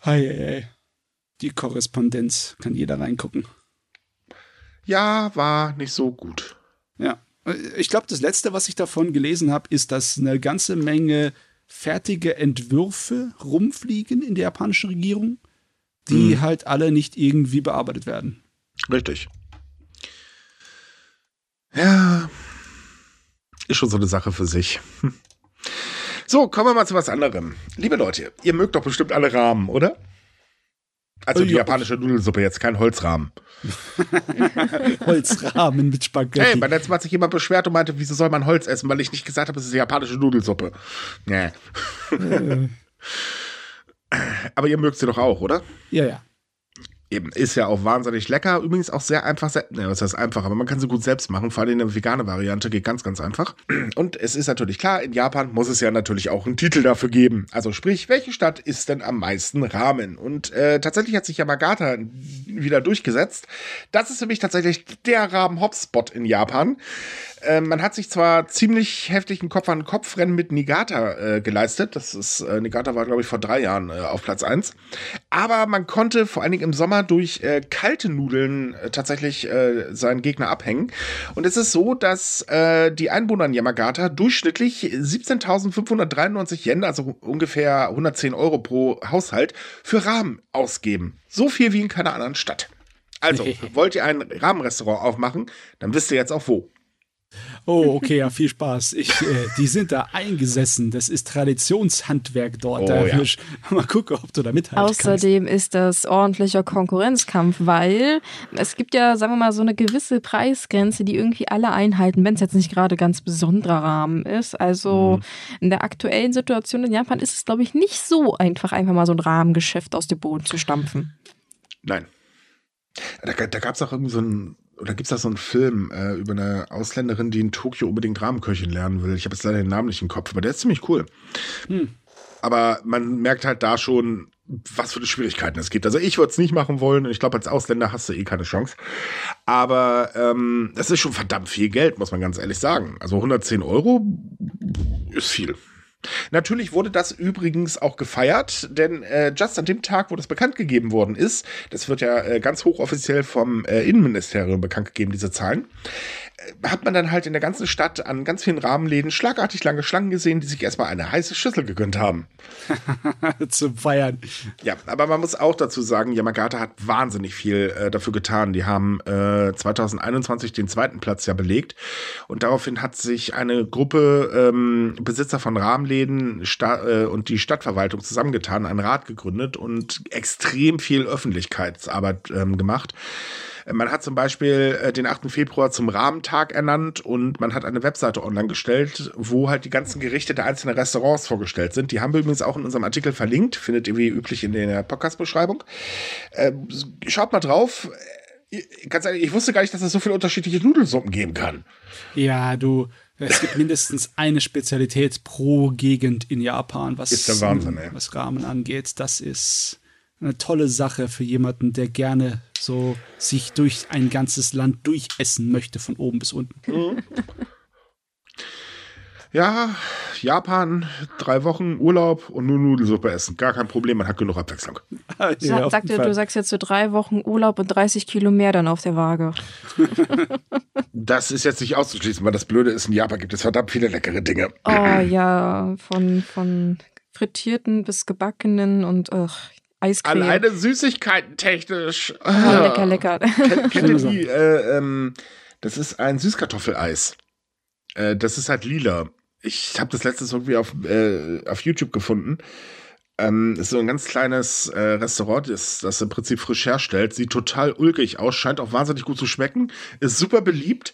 Speaker 2: Hi, hey, hey. Die Korrespondenz kann jeder reingucken.
Speaker 3: Ja, war nicht so gut.
Speaker 2: Ja. Ich glaube, das letzte, was ich davon gelesen habe, ist, dass eine ganze Menge fertige Entwürfe rumfliegen in der japanischen Regierung, die hm. halt alle nicht irgendwie bearbeitet werden.
Speaker 3: Richtig. Ja, ist schon so eine Sache für sich. Hm. So, kommen wir mal zu was anderem. Liebe Leute, ihr mögt doch bestimmt alle Rahmen, oder? Also die japanische Nudelsuppe jetzt, kein Holzrahmen.
Speaker 2: Holzrahmen mit Spaghetti.
Speaker 3: Hey, beim letzten Mal hat sich jemand beschwert und meinte, wieso soll man Holz essen, weil ich nicht gesagt habe, es ist japanische Nudelsuppe. Nee. Aber ihr mögt sie doch auch, oder?
Speaker 2: Ja, ja.
Speaker 3: Eben, ist ja auch wahnsinnig lecker. Übrigens auch sehr einfach, ne, was heißt einfach, aber man kann sie gut selbst machen. Vor allem eine vegane Variante geht ganz, ganz einfach. Und es ist natürlich klar, in Japan muss es ja natürlich auch einen Titel dafür geben. Also sprich, welche Stadt ist denn am meisten Rahmen? Und äh, tatsächlich hat sich Yamagata wieder durchgesetzt. Das ist für mich tatsächlich der Rahmen-Hotspot in Japan. Äh, man hat sich zwar ziemlich heftigen Kopf-an-Kopf-Rennen mit Nigata äh, geleistet. Das ist, äh, Nigata war, glaube ich, vor drei Jahren äh, auf Platz 1. Aber man konnte vor allen Dingen im Sommer durch äh, kalte Nudeln äh, tatsächlich seinen Gegner abhängen. Und es ist so, dass die Einwohner in Yamagata durchschnittlich 17.593 Yen, also ungefähr 110 Euro pro Haushalt, für Rahmen ausgeben. So viel wie in keiner anderen Stadt. Also, wollt ihr ein Rahmenrestaurant aufmachen, dann wisst ihr jetzt auch wo.
Speaker 2: Oh, okay, ja, viel Spaß. Ich, äh, die sind da eingesessen. Das ist Traditionshandwerk dort. Oh, da ja. mal gucken, ob du da mithalten
Speaker 1: Außerdem
Speaker 2: kannst.
Speaker 1: ist das ordentlicher Konkurrenzkampf, weil es gibt ja, sagen wir mal, so eine gewisse Preisgrenze, die irgendwie alle einhalten, wenn es jetzt nicht gerade ganz besonderer Rahmen ist. Also mhm. in der aktuellen Situation in Japan ist es, glaube ich, nicht so einfach, einfach mal so ein Rahmengeschäft aus dem Boden zu stampfen.
Speaker 3: Nein. Da, da gab es auch irgendwie so ein oder gibt es da so einen Film äh, über eine Ausländerin, die in Tokio unbedingt Rahmenköchin lernen will? Ich habe jetzt leider den Namen nicht im Kopf, aber der ist ziemlich cool. Hm. Aber man merkt halt da schon, was für Schwierigkeiten es gibt. Also ich würde es nicht machen wollen und ich glaube, als Ausländer hast du eh keine Chance. Aber ähm, das ist schon verdammt viel Geld, muss man ganz ehrlich sagen. Also 110 Euro ist viel. Natürlich wurde das übrigens auch gefeiert, denn äh, just an dem Tag, wo das bekannt gegeben worden ist, das wird ja äh, ganz hochoffiziell vom äh, Innenministerium bekannt gegeben, diese Zahlen, hat man dann halt in der ganzen Stadt an ganz vielen Rahmenläden schlagartig lange Schlangen gesehen, die sich erstmal eine heiße Schüssel gegönnt haben.
Speaker 2: Zum Feiern.
Speaker 3: Ja, aber man muss auch dazu sagen, Yamagata hat wahnsinnig viel äh, dafür getan. Die haben äh, 2021 den zweiten Platz ja belegt und daraufhin hat sich eine Gruppe ähm, Besitzer von Rahmenläden Sta äh, und die Stadtverwaltung zusammengetan, einen Rat gegründet und extrem viel Öffentlichkeitsarbeit ähm, gemacht. Man hat zum Beispiel äh, den 8. Februar zum Rahmentag ernannt und man hat eine Webseite online gestellt, wo halt die ganzen Gerichte der einzelnen Restaurants vorgestellt sind. Die haben wir übrigens auch in unserem Artikel verlinkt, findet ihr wie üblich in der Podcast-Beschreibung. Äh, schaut mal drauf. Ganz ehrlich, ich wusste gar nicht, dass es so viele unterschiedliche Nudelsuppen geben kann.
Speaker 2: Ja, du, es gibt mindestens eine Spezialität pro Gegend in Japan, was,
Speaker 3: Wahnsinn,
Speaker 2: was Ramen angeht. Das ist eine tolle Sache für jemanden, der gerne so sich durch ein ganzes Land durchessen möchte, von oben bis unten. Mhm.
Speaker 3: Ja, Japan, drei Wochen Urlaub und nur Nudelsuppe essen. Gar kein Problem, man hat genug Abwechslung.
Speaker 1: ja, Sag, dir, du sagst jetzt so drei Wochen Urlaub und 30 Kilo mehr dann auf der Waage.
Speaker 3: das ist jetzt nicht auszuschließen, weil das Blöde ist, in Japan gibt es verdammt viele leckere Dinge.
Speaker 1: Oh ja, von, von frittierten bis gebackenen und ach, Eiscreme.
Speaker 3: Alleine Süßigkeiten technisch.
Speaker 1: Oh, lecker, lecker.
Speaker 3: Kennt, kennt ihr die? Äh, ähm, das ist ein Süßkartoffeleis. Äh, das ist halt lila. Ich habe das letztes irgendwie auf, äh, auf YouTube gefunden. Ähm, ist so ein ganz kleines äh, Restaurant, das, das im Prinzip frisch herstellt. Sieht total ulkig aus, scheint auch wahnsinnig gut zu schmecken. Ist super beliebt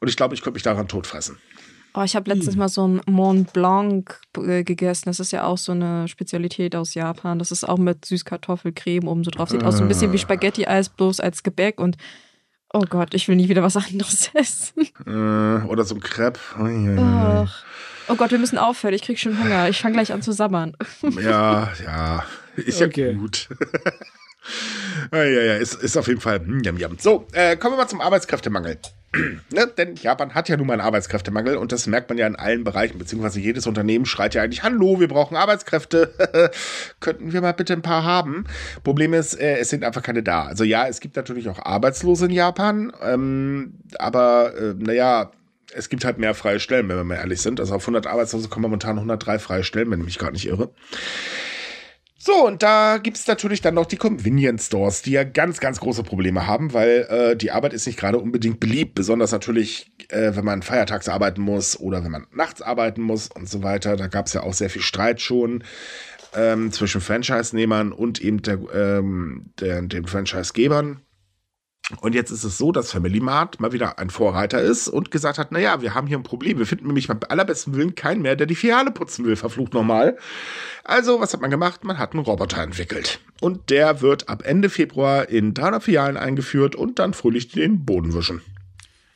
Speaker 3: und ich glaube, ich könnte mich daran totfressen.
Speaker 1: Oh, ich habe letztens hm. mal so ein Mont Blanc äh, gegessen. Das ist ja auch so eine Spezialität aus Japan. Das ist auch mit Süßkartoffelcreme oben so drauf. Sieht äh. aus so ein bisschen wie ah. Spaghetti-Eis, bloß als Gebäck. Und Oh Gott, ich will nie wieder was anderes essen.
Speaker 3: Äh, oder so ein Crepe.
Speaker 1: Ach. Oh Gott, wir müssen aufhören. Ich krieg schon Hunger. Ich fange gleich an zu sabbern.
Speaker 3: Ja, ja. Ist
Speaker 2: Okay.
Speaker 3: ja gut. ja, ja, ja, ist, ist auf jeden Fall. Yum, yum. So, äh, kommen wir mal zum Arbeitskräftemangel. ne? Denn Japan hat ja nun mal einen Arbeitskräftemangel und das merkt man ja in allen Bereichen, beziehungsweise jedes Unternehmen schreit ja eigentlich, hallo, wir brauchen Arbeitskräfte. Könnten wir mal bitte ein paar haben? Problem ist, äh, es sind einfach keine da. Also ja, es gibt natürlich auch Arbeitslose in Japan, ähm, aber äh, naja, es gibt halt mehr freie Stellen, wenn wir mal ehrlich sind. Also auf 100 Arbeitslose kommen momentan 103 freie Stellen, wenn ich mich gerade nicht irre. So, und da gibt's natürlich dann noch die Convenience Stores, die ja ganz, ganz große Probleme haben, weil äh, die Arbeit ist nicht gerade unbedingt beliebt, besonders natürlich, äh, wenn man feiertags arbeiten muss oder wenn man nachts arbeiten muss und so weiter. Da gab's ja auch sehr viel Streit schon ähm, zwischen Franchise-Nehmern und eben der, ähm, der, den Franchise-Gebern. Und jetzt ist es so, dass Family Mart mal wieder ein Vorreiter ist und gesagt hat, naja, wir haben hier ein Problem. Wir finden nämlich beim allerbesten Willen keinen mehr, der die Filiale putzen will, verflucht nochmal. Also, was hat man gemacht? Man hat einen Roboter entwickelt. Und der wird ab Ende Februar in 300 Filialen eingeführt und dann fröhlich den Boden wischen.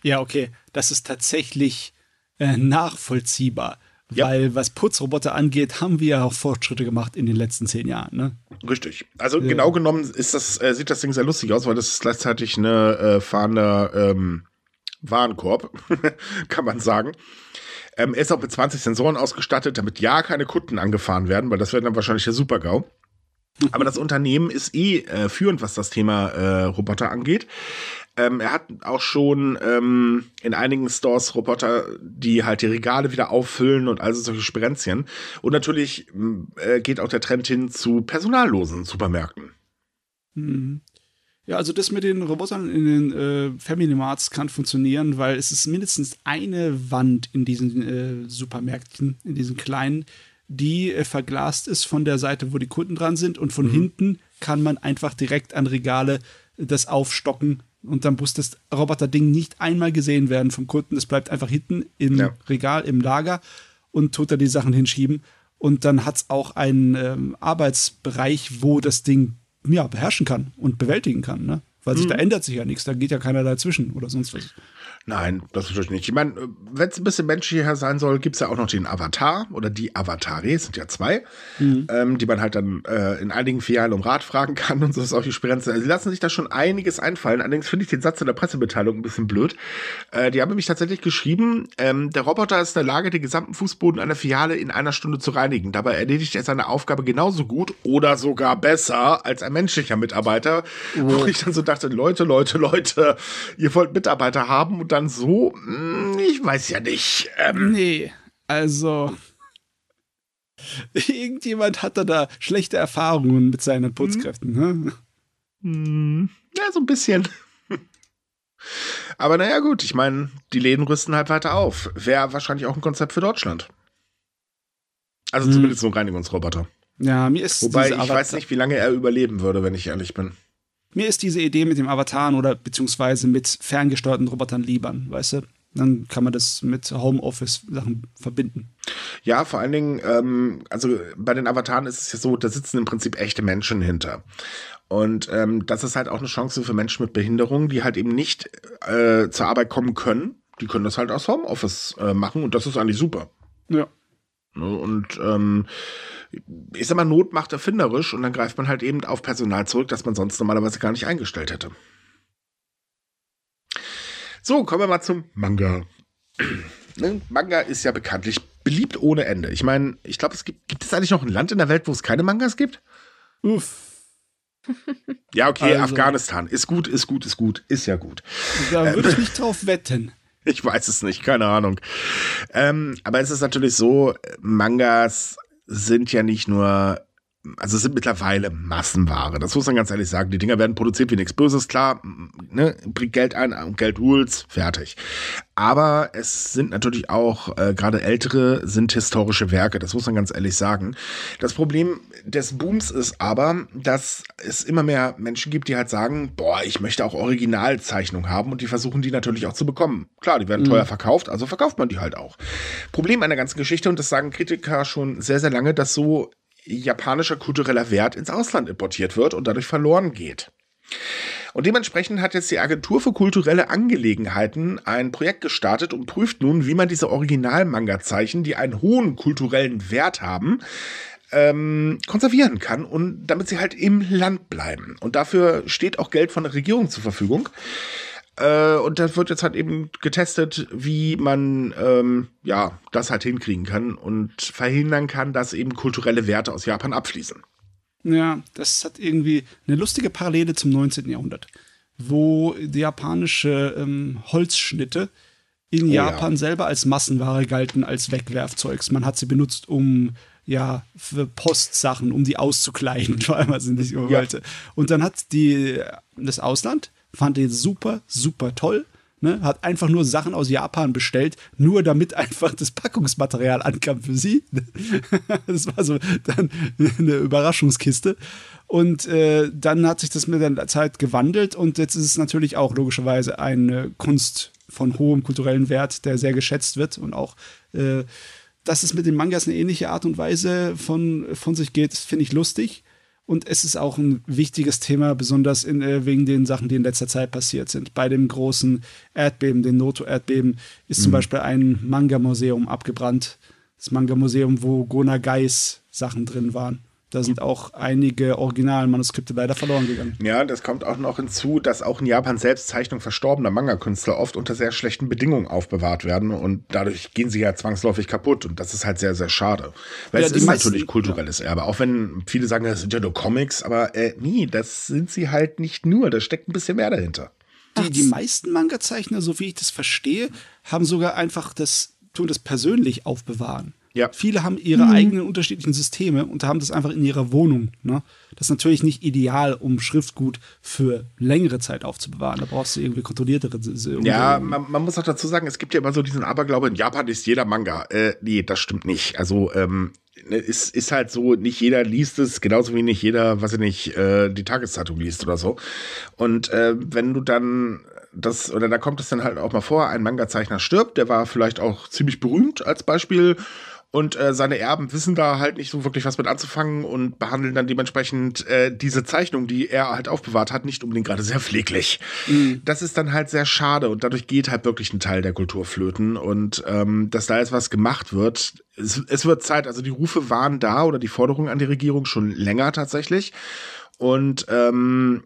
Speaker 2: Ja, okay. Das ist tatsächlich äh, nachvollziehbar.
Speaker 3: Ja.
Speaker 2: Weil was Putzroboter angeht, haben wir ja auch Fortschritte gemacht in den letzten zehn Jahren. Ne?
Speaker 3: Richtig. Also genau genommen ist das, äh, sieht das Ding sehr lustig aus, weil das ist gleichzeitig eine äh, fahrende ähm, Warenkorb, kann man sagen. Ähm, er ist auch mit 20 Sensoren ausgestattet, damit ja keine Kunden angefahren werden, weil das wäre dann wahrscheinlich der Super-GAU. Aber das Unternehmen ist eh äh, führend, was das Thema äh, Roboter angeht. Ähm, er hat auch schon ähm, in einigen Stores Roboter, die halt die Regale wieder auffüllen und also solche Sprenzchen. Und natürlich äh, geht auch der Trend hin zu personallosen Supermärkten.
Speaker 2: Ja, also das mit den Robotern in den äh, Family Marts kann funktionieren, weil es ist mindestens eine Wand in diesen äh, Supermärkten, in diesen kleinen, die äh, verglast ist von der Seite, wo die Kunden dran sind und von hinten kann man einfach direkt an Regale das aufstocken und dann muss das Roboterding nicht einmal gesehen werden vom Kunden. Das bleibt einfach hinten im
Speaker 3: Ja.
Speaker 2: Regal, im Lager und tut da die Sachen hinschieben. Und dann hat es auch einen ähm, Arbeitsbereich, wo das Ding ja, beherrschen kann und bewältigen kann, ne? Weil sich da ändert sich ja nichts, da geht ja keiner dazwischen oder sonst was.
Speaker 3: Nein, das natürlich nicht. Ich meine, wenn es ein bisschen menschlicher sein soll, gibt's ja auch noch den Avatar oder die Avatare, es sind ja zwei, ähm, die man halt dann äh, in einigen Filialen um Rat fragen kann und so ist auch die Sprenze. Also, sie lassen sich da schon einiges einfallen. Allerdings finde ich den Satz in der Pressemitteilung ein bisschen blöd. Äh, die haben nämlich tatsächlich geschrieben, ähm, der Roboter ist in der Lage, den gesamten Fußboden einer Filiale in einer Stunde zu reinigen. Dabei erledigt er seine Aufgabe genauso gut oder sogar besser als ein menschlicher Mitarbeiter. Wo ich dann so dachte, Leute, Leute, Leute, ihr wollt Mitarbeiter haben und dann so, hm, ich weiß ja nicht. Ähm,
Speaker 2: Nee, also. Irgendjemand hat da, schlechte Erfahrungen mit seinen Putzkräften. Ne?
Speaker 3: hm, ja, so ein bisschen. Aber naja, gut, ich meine, die Läden rüsten halt weiter auf. Wäre wahrscheinlich auch ein Konzept für Deutschland. Also
Speaker 2: Hm.
Speaker 3: zumindest so ein Reinigungsroboter.
Speaker 2: Ja, mir ist,
Speaker 3: Wobei ich weiß nicht, wie lange er überleben würde, wenn ich ehrlich bin.
Speaker 2: Mir ist diese Idee mit dem Avataren oder beziehungsweise mit ferngesteuerten Robotern liebern, weißt du? Dann kann man das mit Homeoffice-Sachen verbinden.
Speaker 3: Ja, vor allen Dingen, ähm, also bei den Avataren ist es ja so, da sitzen im Prinzip echte Menschen hinter. Und ähm, das ist halt auch eine Chance für Menschen mit Behinderung, die halt eben nicht äh, zur Arbeit kommen können. Die können das halt aus Homeoffice äh, machen und das ist eigentlich super.
Speaker 2: Ja.
Speaker 3: Ne? Und ähm, ich sag mal, Not macht erfinderisch und dann greift man halt eben auf Personal zurück, das man sonst normalerweise gar nicht eingestellt hätte. So, kommen wir mal zum Manga. ne? Manga ist ja bekanntlich beliebt ohne Ende. Ich meine, ich glaube, es gibt, gibt es eigentlich noch ein Land in der Welt, wo es keine Mangas gibt?
Speaker 2: Uff.
Speaker 3: Ja, okay,
Speaker 2: Also-
Speaker 3: Afghanistan. Ist gut, ist gut, ist gut, ist ja gut.
Speaker 2: Da würde ich nicht drauf wetten.
Speaker 3: Ich weiß es nicht, keine Ahnung. Ähm, aber es ist natürlich so, Mangas sind ja nicht nur, also sind mittlerweile Massenware. Das muss man ganz ehrlich sagen. Die Dinger werden produziert wie nichts Böses, klar, ne, bringt Geld ein und Geld holt's, fertig. Aber es sind natürlich auch, äh, gerade ältere, sind historische Werke, das muss man ganz ehrlich sagen. Das Problem des Booms ist aber, dass es immer mehr Menschen gibt, die halt sagen, boah, ich möchte auch Originalzeichnung haben und die versuchen die natürlich auch zu bekommen. Klar, die werden teuer verkauft, also verkauft man die halt auch. Problem einer ganzen Geschichte, und das sagen Kritiker schon sehr, sehr lange, dass so japanischer kultureller Wert ins Ausland importiert wird und dadurch verloren geht. Und dementsprechend hat jetzt die Agentur für kulturelle Angelegenheiten ein Projekt gestartet und prüft nun, wie man diese Original-Manga-Zeichen, die einen hohen kulturellen Wert haben, ähm, konservieren kann und damit sie halt im Land bleiben. Und dafür steht auch Geld von der Regierung zur Verfügung. Äh, und das wird jetzt halt eben getestet, wie man ähm, ja das halt hinkriegen kann und verhindern kann, dass eben kulturelle Werte aus Japan abfließen.
Speaker 2: Ja, das hat irgendwie eine lustige Parallele zum 19. Jahrhundert, wo die japanische ähm, Holzschnitte in oh, Japan ja. selber als Massenware galten, als Wegwerfzeugs. Man hat sie benutzt, um ja, für Postsachen, um die auszukleiden, weil man sie nicht wollte. Ja. Und dann hat die, das Ausland, fand die super, super toll Ne, hat einfach nur Sachen aus Japan bestellt, nur damit einfach das Packungsmaterial ankam für sie. das war so dann eine Überraschungskiste. Und äh, dann hat sich das mit der Zeit gewandelt und jetzt ist es natürlich auch logischerweise eine Kunst von hohem kulturellen Wert, der sehr geschätzt wird und auch äh, dass es mit den Mangas eine ähnliche Art und Weise von, von sich geht, finde ich lustig. Und es ist auch ein wichtiges Thema, besonders in, äh, wegen den Sachen, die in letzter Zeit passiert sind. Bei dem großen Erdbeben, den Noto-Erdbeben, ist mhm. zum Beispiel ein Manga-Museum abgebrannt. Das Manga-Museum, wo Gona Geis Sachen drin waren. Da sind auch einige Originalmanuskripte leider verloren gegangen.
Speaker 3: Ja, das kommt auch noch hinzu, dass auch in Japan selbst Zeichnungen verstorbener Manga-Künstler oft unter sehr schlechten Bedingungen aufbewahrt werden und dadurch gehen sie ja zwangsläufig kaputt und das ist halt sehr, sehr schade. Weil ja, es ist meisten, natürlich kulturelles ja. Erbe, auch wenn viele sagen, das sind ja nur Comics, aber äh, nie, das sind sie halt nicht nur, da steckt ein bisschen mehr dahinter.
Speaker 2: Die, die meisten Manga-Zeichner, so wie ich das verstehe, haben sogar einfach das, tun das persönlich aufbewahren. Ja. Viele haben ihre mhm. eigenen unterschiedlichen Systeme und haben das einfach in ihrer Wohnung. Ne? Das ist natürlich nicht ideal, um Schriftgut für längere Zeit aufzubewahren. Da brauchst du irgendwie kontrolliertere.
Speaker 3: Ja, man, man, muss auch dazu sagen, es gibt ja immer so diesen Aberglaube, in Japan ist jeder Manga. Äh, nee, das stimmt nicht. Also, ähm, ne, ist, ist halt so, nicht jeder liest es, genauso wie nicht jeder, was ich nicht, äh, die Tageszeitung liest oder so. Und äh, wenn du dann das, oder da kommt es dann halt auch mal vor, ein Manga-Zeichner stirbt, der war vielleicht auch ziemlich berühmt als Beispiel und äh, seine Erben wissen da halt nicht so wirklich was mit anzufangen und behandeln dann dementsprechend äh, diese Zeichnung, die er halt aufbewahrt hat, nicht unbedingt gerade sehr pfleglich. Mhm. Das ist dann halt sehr schade und dadurch geht halt wirklich ein Teil der Kultur flöten und ähm, dass da jetzt was gemacht wird. Es, es wird Zeit, also die Rufe waren da oder die Forderungen an die Regierung schon länger tatsächlich und ähm,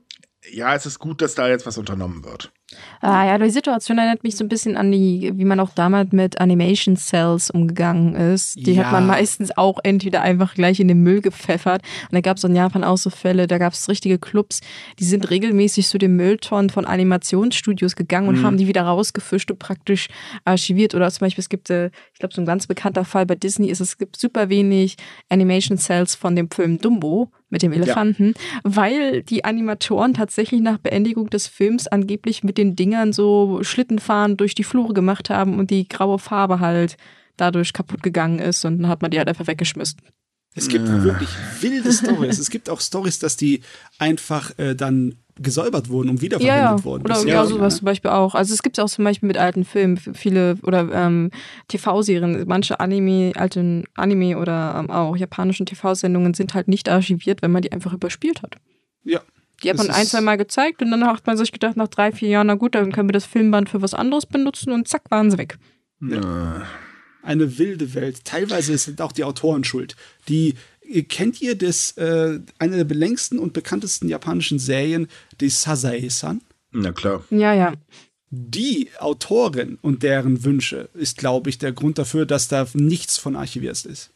Speaker 3: ja, es ist gut, dass da jetzt was unternommen wird.
Speaker 1: Ah, ja, die Situation erinnert mich so ein bisschen an die, wie man auch damals mit Animation Cells umgegangen ist. Die ja. hat man meistens auch entweder einfach gleich in den Müll gepfeffert. Und da gab es in Japan auch so Fälle, da gab es richtige Clubs, die sind regelmäßig zu den Mülltonnen von Animationsstudios gegangen und mhm. haben die wieder rausgefischt und praktisch archiviert. Oder zum Beispiel, es gibt, äh, ich glaube, so ein ganz bekannter Fall bei Disney ist, es gibt super wenig Animation Cells von dem Film Dumbo mit dem Elefanten, ja. weil die Animatoren tatsächlich nach Beendigung des Films angeblich mit den Dingern so Schlittenfahren durch die Flure gemacht haben und die graue Farbe halt dadurch kaputt gegangen ist und dann hat man die halt einfach weggeschmissen.
Speaker 2: Es gibt ja. wirklich wilde Stories. es gibt auch Stories, dass die einfach äh, dann gesäubert wurden und wiederverwendet ja, ja. wurden.
Speaker 1: Oder ja, sowas ja. zum Beispiel auch. Also es gibt es auch zum Beispiel mit alten Filmen, viele oder ähm, TV-Serien, manche Anime, alten Anime oder ähm, auch japanischen TV-Sendungen sind halt nicht archiviert, wenn man die einfach überspielt hat.
Speaker 2: Ja.
Speaker 1: Die hat man ein, zwei Mal gezeigt und dann hat man sich gedacht, nach drei, vier Jahren, na gut, dann können wir das Filmband für was anderes benutzen und zack, waren sie weg.
Speaker 2: Ja. Eine wilde Welt. Teilweise sind auch die Autoren schuld. Die kennt ihr das, äh, eine der längsten und bekanntesten japanischen Serien, die Sazae-san?
Speaker 3: Na klar.
Speaker 1: Ja, ja.
Speaker 2: Die Autorin und deren Wünsche ist, glaube ich, der Grund dafür, dass da nichts von archiviert ist.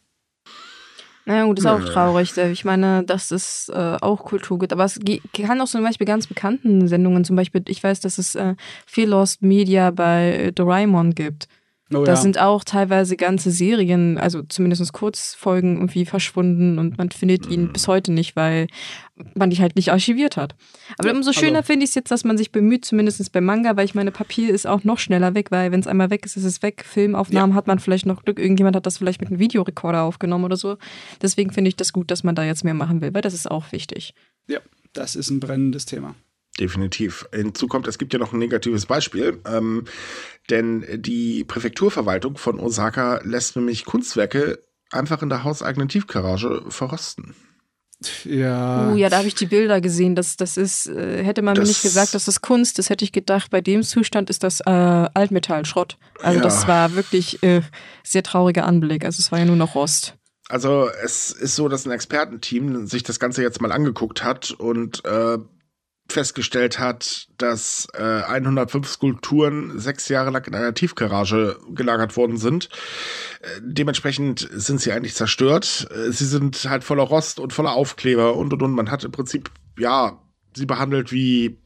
Speaker 1: Naja, gut, ist auch traurig. Ich meine, dass es äh, auch Kultur gibt. Aber es kann auch zum Beispiel ganz bekannten Sendungen, zum Beispiel, ich weiß, dass es äh, viel Lost Media bei äh, Doraemon gibt. Oh, da ja. sind auch teilweise ganze Serien, also zumindest Kurzfolgen irgendwie verschwunden und man findet ihn mhm. bis heute nicht, weil man die halt nicht archiviert hat. Aber ja, umso schöner also. finde ich es jetzt, dass man sich bemüht, zumindest bei Manga, weil ich meine, Papier ist auch noch schneller weg, weil wenn es einmal weg ist, ist es weg. Filmaufnahmen ja. hat man vielleicht noch Glück, irgendjemand hat das vielleicht mit einem Videorekorder aufgenommen oder so. Deswegen finde ich das gut, dass man da jetzt mehr machen will, weil das ist auch wichtig.
Speaker 2: Ja, das ist ein brennendes Thema.
Speaker 3: Definitiv. Hinzu kommt, es gibt ja noch ein negatives Beispiel, ähm, denn die Präfekturverwaltung von Osaka lässt nämlich Kunstwerke einfach in der hauseigenen Tiefgarage verrosten.
Speaker 2: Ja.
Speaker 1: Oh ja, da habe ich die Bilder gesehen. Das, das ist, äh, hätte man
Speaker 3: Das-
Speaker 1: mir nicht gesagt, das ist Kunst, das hätte ich gedacht, bei dem Zustand ist das äh, Altmetall, Schrott. Also
Speaker 3: Ja.
Speaker 1: das war wirklich äh, sehr trauriger Anblick. Also es war ja nur noch Rost.
Speaker 3: Also es ist so, dass ein Expertenteam sich das Ganze jetzt mal angeguckt hat und äh, festgestellt hat, dass äh, 105 Skulpturen sechs Jahre lang in einer Tiefgarage gelagert worden sind. Äh, dementsprechend sind sie eigentlich zerstört. Äh, sie sind halt voller Rost und voller Aufkleber und und und. Man hat im Prinzip, ja, sie behandelt wie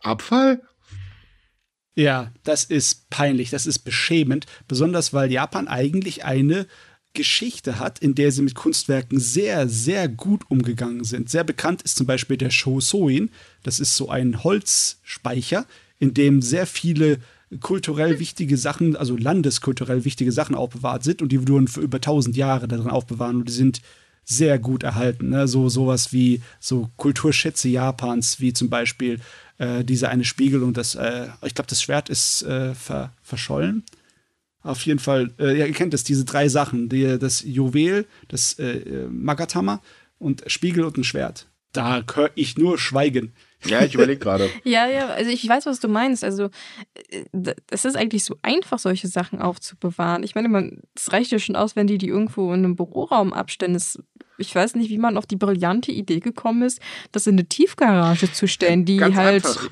Speaker 3: Abfall.
Speaker 2: Ja, das ist peinlich, das ist beschämend, besonders weil Japan eigentlich eine Geschichte hat, in der sie mit Kunstwerken sehr, sehr gut umgegangen sind. Sehr bekannt ist zum Beispiel der Shosoin. Das ist so ein Holzspeicher, in dem sehr viele kulturell wichtige Sachen, also landeskulturell wichtige Sachen aufbewahrt sind und die wurden für über 1000 Jahre darin aufbewahren und die sind sehr gut erhalten. Ne? So sowas wie so Kulturschätze Japans, wie zum Beispiel äh, diese eine Spiegel und das, äh, ich glaube, das Schwert ist äh, ver verschollen. Auf jeden Fall, äh, ja, ihr kennt das, diese drei Sachen, die, das Juwel, das äh, äh, Magatama und Spiegel und ein Schwert. Da höre ich nur Schweigen.
Speaker 3: Ja, ich überlege gerade.
Speaker 1: Ja, ja, also ich weiß, was du meinst. Also äh, es ist eigentlich so einfach, solche Sachen aufzubewahren. Ich meine, man, es reicht ja schon aus, wenn die die irgendwo in einem Büroraum abstellen. Das, ich weiß nicht, wie man auf die brillante Idee gekommen ist, das in eine Tiefgarage zu stellen, die
Speaker 3: Ganz
Speaker 1: halt.
Speaker 3: einfach.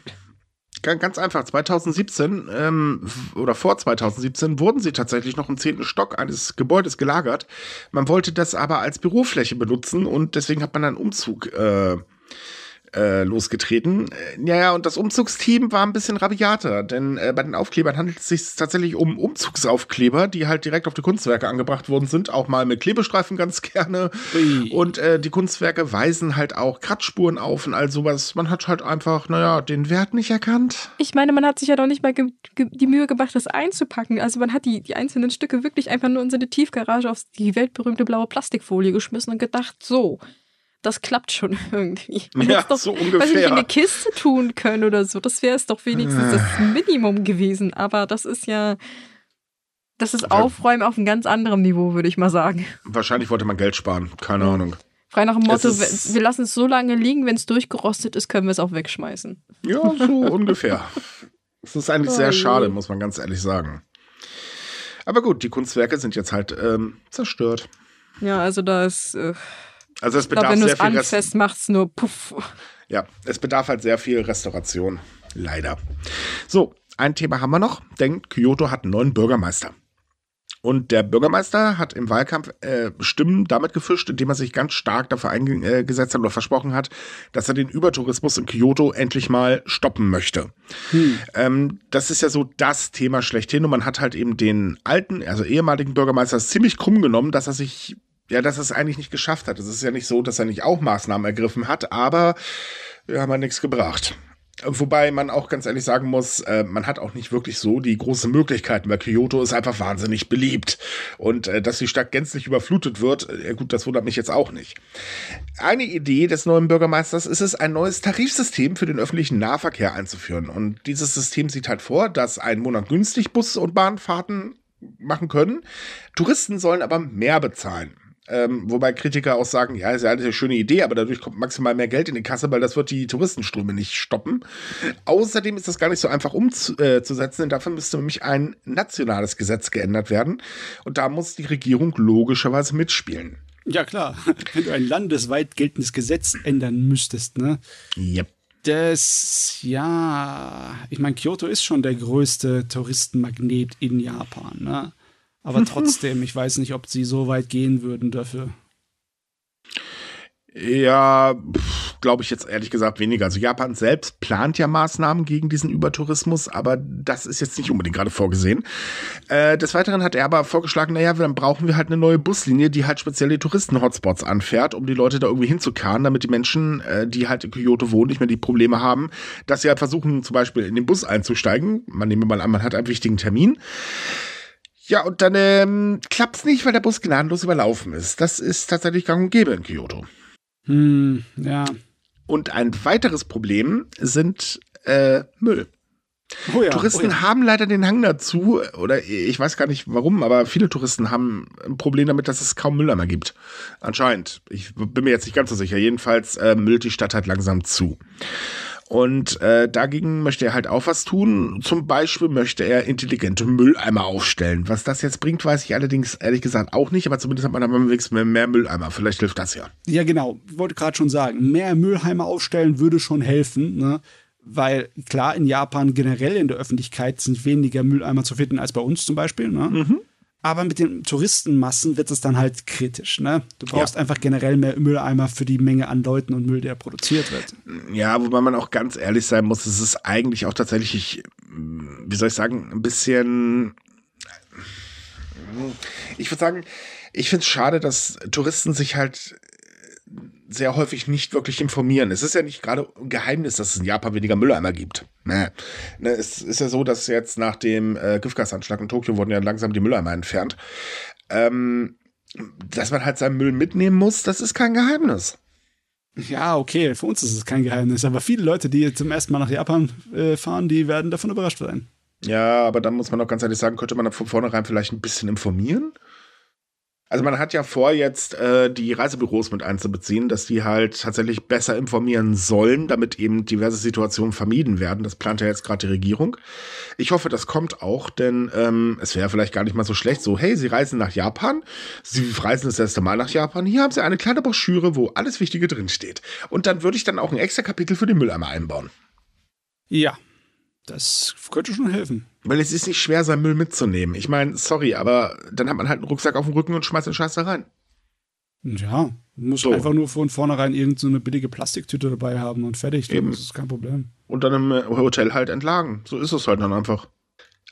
Speaker 3: Ganz, einfach. 2017 ähm, oder vor 2017 wurden sie tatsächlich noch im zehnten Stock eines Gebäudes gelagert. Man wollte das aber als Bürofläche benutzen und deswegen hat man einen Umzug äh, äh, losgetreten. Äh, Ja, ja, und das Umzugsteam war ein bisschen rabiater, denn äh, bei den Aufklebern handelt es sich tatsächlich um Umzugsaufkleber, die halt direkt auf die Kunstwerke angebracht worden sind, auch mal mit Klebestreifen ganz gerne.
Speaker 2: Ui.
Speaker 3: Und äh, die Kunstwerke weisen halt auch Kratzspuren auf und all sowas. Man hat halt einfach, naja, den Wert nicht erkannt.
Speaker 1: Ich meine, man hat sich ja doch nicht mal die Mühe gemacht, das einzupacken. Also man hat die, die einzelnen Stücke wirklich einfach nur in so eine Tiefgarage auf die weltberühmte blaue Plastikfolie geschmissen und gedacht, so, das klappt schon irgendwie. Man
Speaker 3: Ja,
Speaker 1: doch,
Speaker 3: so
Speaker 1: weiß nicht,
Speaker 3: ungefähr.
Speaker 1: in eine Kiste tun können oder so. Das wäre es doch wenigstens das Minimum gewesen. Aber das ist ja, das ist Aufräumen auf einem ganz anderen Niveau, würde ich mal sagen.
Speaker 3: Wahrscheinlich wollte man Geld sparen, keine Ahnung.
Speaker 1: Frei nach dem Motto, wir lassen es so lange liegen, wenn es durchgerostet ist, können wir es auch wegschmeißen.
Speaker 3: Ja, so ungefähr. Es ist eigentlich sehr schade, muss man ganz ehrlich sagen. Aber gut, die Kunstwerke sind jetzt halt ähm, zerstört.
Speaker 1: Ja, also da ist, äh,
Speaker 3: Also es bedarf
Speaker 1: du
Speaker 3: sehr viel Rest
Speaker 1: anfasst, macht es nur puff.
Speaker 3: Ja, es bedarf halt sehr viel Restauration. Leider. So, ein Thema haben wir noch, denn Kyoto hat einen neuen Bürgermeister. Und der Bürgermeister hat im Wahlkampf äh, Stimmen damit gefischt, indem er sich ganz stark dafür eingesetzt hat oder versprochen hat, dass er den Übertourismus in Kyoto endlich mal stoppen möchte. Ähm, das ist ja so das Thema schlechthin und man hat halt eben den alten, also ehemaligen Bürgermeister ziemlich krumm genommen, dass er sich, ja, dass es eigentlich nicht geschafft hat. Es ist ja nicht so, dass er nicht auch Maßnahmen ergriffen hat, aber wir haben ja nichts gebracht. Wobei man auch ganz ehrlich sagen muss, äh, man hat auch nicht wirklich so die großen Möglichkeiten, weil Kyoto ist einfach wahnsinnig beliebt. Und äh, dass die Stadt gänzlich überflutet wird, äh, gut, das wundert mich jetzt auch nicht. Eine Idee des neuen Bürgermeisters ist es, ein neues Tarifsystem für den öffentlichen Nahverkehr einzuführen. Und dieses System sieht halt vor, dass ein Monat günstig Bus- und Bahnfahrten machen können. Touristen sollen aber mehr bezahlen. Ähm, wobei Kritiker auch sagen, ja, ist ja eine schöne Idee, aber dadurch kommt maximal mehr Geld in die Kasse, weil das wird die Touristenströme nicht stoppen. Außerdem ist das gar nicht so einfach umzusetzen, denn dafür müsste nämlich ein nationales Gesetz geändert werden. Und da muss die Regierung logischerweise mitspielen.
Speaker 2: Ja, klar. Wenn du ein landesweit geltendes Gesetz ändern müsstest, ne?
Speaker 3: Yep.
Speaker 2: Das, ja, ich meine, Kyoto ist schon der größte Touristenmagnet in Japan, ne? Aber trotzdem, ich weiß nicht, ob sie so weit gehen würden dafür.
Speaker 3: Ja, glaube ich jetzt ehrlich gesagt weniger. Also Japan selbst plant ja Maßnahmen gegen diesen Übertourismus, aber das ist jetzt nicht unbedingt gerade vorgesehen. Äh, des Weiteren hat er aber vorgeschlagen, naja, dann brauchen wir halt eine neue Buslinie, die halt speziell die Touristen-Hotspots anfährt, um die Leute da irgendwie hinzukarren, damit die Menschen, äh, die halt in Kyoto wohnen, nicht mehr die Probleme haben, dass sie halt versuchen, zum Beispiel in den Bus einzusteigen. Man nehme mal an, man hat einen wichtigen Termin. Ja, und dann ähm, klappt's nicht, weil der Bus gnadenlos überlaufen ist. Das ist tatsächlich gang und gäbe in Kyoto.
Speaker 2: Hm, ja.
Speaker 3: Und ein weiteres Problem sind äh, Müll. Oh ja, Touristen oh ja. haben leider den Hang dazu, oder ich weiß gar nicht warum, aber viele Touristen haben ein Problem damit, dass es kaum Mülleimer gibt. Anscheinend. Ich bin mir jetzt nicht ganz so sicher. Jedenfalls äh, müllt die Stadt halt langsam zu. Und äh, dagegen möchte er halt auch was tun. Zum Beispiel möchte er intelligente Mülleimer aufstellen. Was das jetzt bringt, weiß ich allerdings ehrlich gesagt auch nicht, aber zumindest hat man dann wenigstens mehr, mehr Mülleimer. Vielleicht hilft das ja.
Speaker 2: Ja, genau. Ich wollte gerade schon sagen, mehr Mülleimer aufstellen würde schon helfen. Ne? weil klar, in Japan generell in der Öffentlichkeit sind weniger Mülleimer zu finden als bei uns zum Beispiel. Ne? Mhm. Aber mit den Touristenmassen wird es dann halt kritisch. Ne? Du brauchst ja. einfach generell mehr Mülleimer für die Menge an Leuten und Müll, der produziert wird.
Speaker 3: Ja, wobei man auch ganz ehrlich sein muss, es ist eigentlich auch tatsächlich, wie soll ich sagen, ein bisschen. Ich würde sagen, ich finde es schade, dass Touristen sich halt sehr häufig nicht wirklich informieren. Es ist ja nicht gerade ein Geheimnis, dass es in Japan weniger Mülleimer gibt. Ne. ne es ist ja so, dass jetzt nach dem äh, Giftgasanschlag in Tokio wurden ja langsam die Mülleimer entfernt. Ähm, dass man halt seinen Müll mitnehmen muss, das ist kein Geheimnis.
Speaker 2: Ja, okay, für uns ist es kein Geheimnis, aber viele Leute, die zum ersten Mal nach Japan äh, fahren, die werden davon überrascht sein.
Speaker 3: Ja, aber dann muss man auch ganz ehrlich sagen, könnte man von vornherein vielleicht ein bisschen informieren? Also man hat ja vor, jetzt äh, die Reisebüros mit einzubeziehen, dass die halt tatsächlich besser informieren sollen, damit eben diverse Situationen vermieden werden. Das plant ja jetzt gerade die Regierung. Ich hoffe, das kommt auch, denn ähm, es wäre vielleicht gar nicht mal so schlecht. So, hey, Sie reisen nach Japan, Sie reisen das erste Mal nach Japan. Hier haben Sie eine kleine Broschüre, wo alles Wichtige drinsteht. Und dann würde ich dann auch ein extra Kapitel für den Mülleimer einbauen.
Speaker 2: Ja, das könnte schon helfen.
Speaker 3: Weil es ist nicht schwer, seinen Müll mitzunehmen. Ich meine, sorry, aber dann hat man halt einen Rucksack auf dem Rücken und schmeißt den Scheiß da rein.
Speaker 2: Ja, muss so. einfach nur von vornherein irgendeine so billige Plastiktüte dabei haben und fertig. Eben. Das ist kein Problem.
Speaker 3: Und dann im äh, Hotel halt entlagen. So ist es halt dann einfach.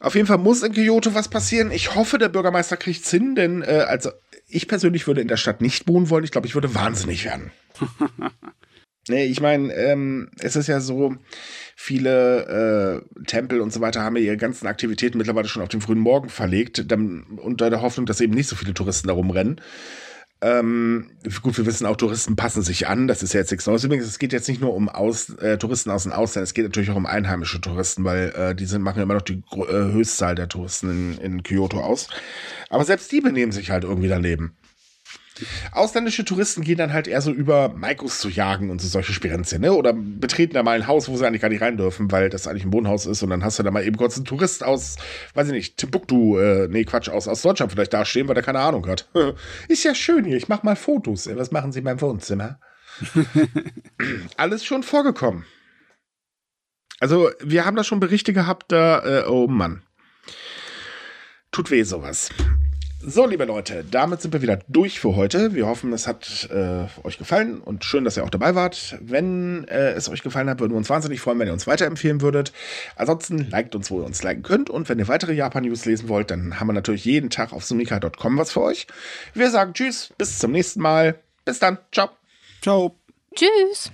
Speaker 3: Auf jeden Fall muss in Kyoto was passieren. Ich hoffe, der Bürgermeister kriegt's hin, denn äh, also ich persönlich würde in der Stadt nicht wohnen wollen. Ich glaube, ich würde wahnsinnig werden. nee, ich meine, ähm, es ist ja so, Viele äh, Tempel und so weiter haben ja ihre ganzen Aktivitäten mittlerweile schon auf den frühen Morgen verlegt, dann, unter der Hoffnung, dass eben nicht so viele Touristen da rumrennen. Ähm, gut, wir wissen auch, Touristen passen sich an. Das ist ja jetzt nichts Neues. Übrigens, es geht jetzt nicht nur um aus, äh, Touristen aus dem Ausland, es geht natürlich auch um einheimische Touristen, weil äh, die sind, machen immer noch die äh, Höchstzahl der Touristen in, in Kyoto aus. Aber selbst die benehmen sich halt irgendwie daneben. Ausländische Touristen gehen dann halt eher so über Maikos zu jagen und so solche Spirenzien, ne? Oder betreten da mal ein Haus, wo sie eigentlich gar nicht rein dürfen, weil das eigentlich ein Wohnhaus ist und dann hast du da mal eben kurz einen Tourist aus, weiß ich nicht, Timbuktu, äh, nee, Quatsch, aus, aus Deutschland vielleicht dastehen, weil der keine Ahnung hat. ist ja schön hier, ich mach mal Fotos. Was machen Sie in meinem Wohnzimmer? Alles schon vorgekommen. Also, wir haben da schon Berichte gehabt, da, äh, oh Mann. Tut weh sowas. So, liebe Leute, damit sind wir wieder durch für heute. Wir hoffen, es hat äh, euch gefallen und schön, dass ihr auch dabei wart. Wenn äh, es euch gefallen hat, würden wir uns wahnsinnig freuen, wenn ihr uns weiterempfehlen würdet. Ansonsten liked uns, wo ihr uns liken könnt. Und wenn ihr weitere Japan-News lesen wollt, dann haben wir natürlich jeden Tag auf sumika.com was für euch. Wir sagen Tschüss, bis zum nächsten Mal. Bis dann. Ciao.
Speaker 2: Ciao.
Speaker 1: Tschüss.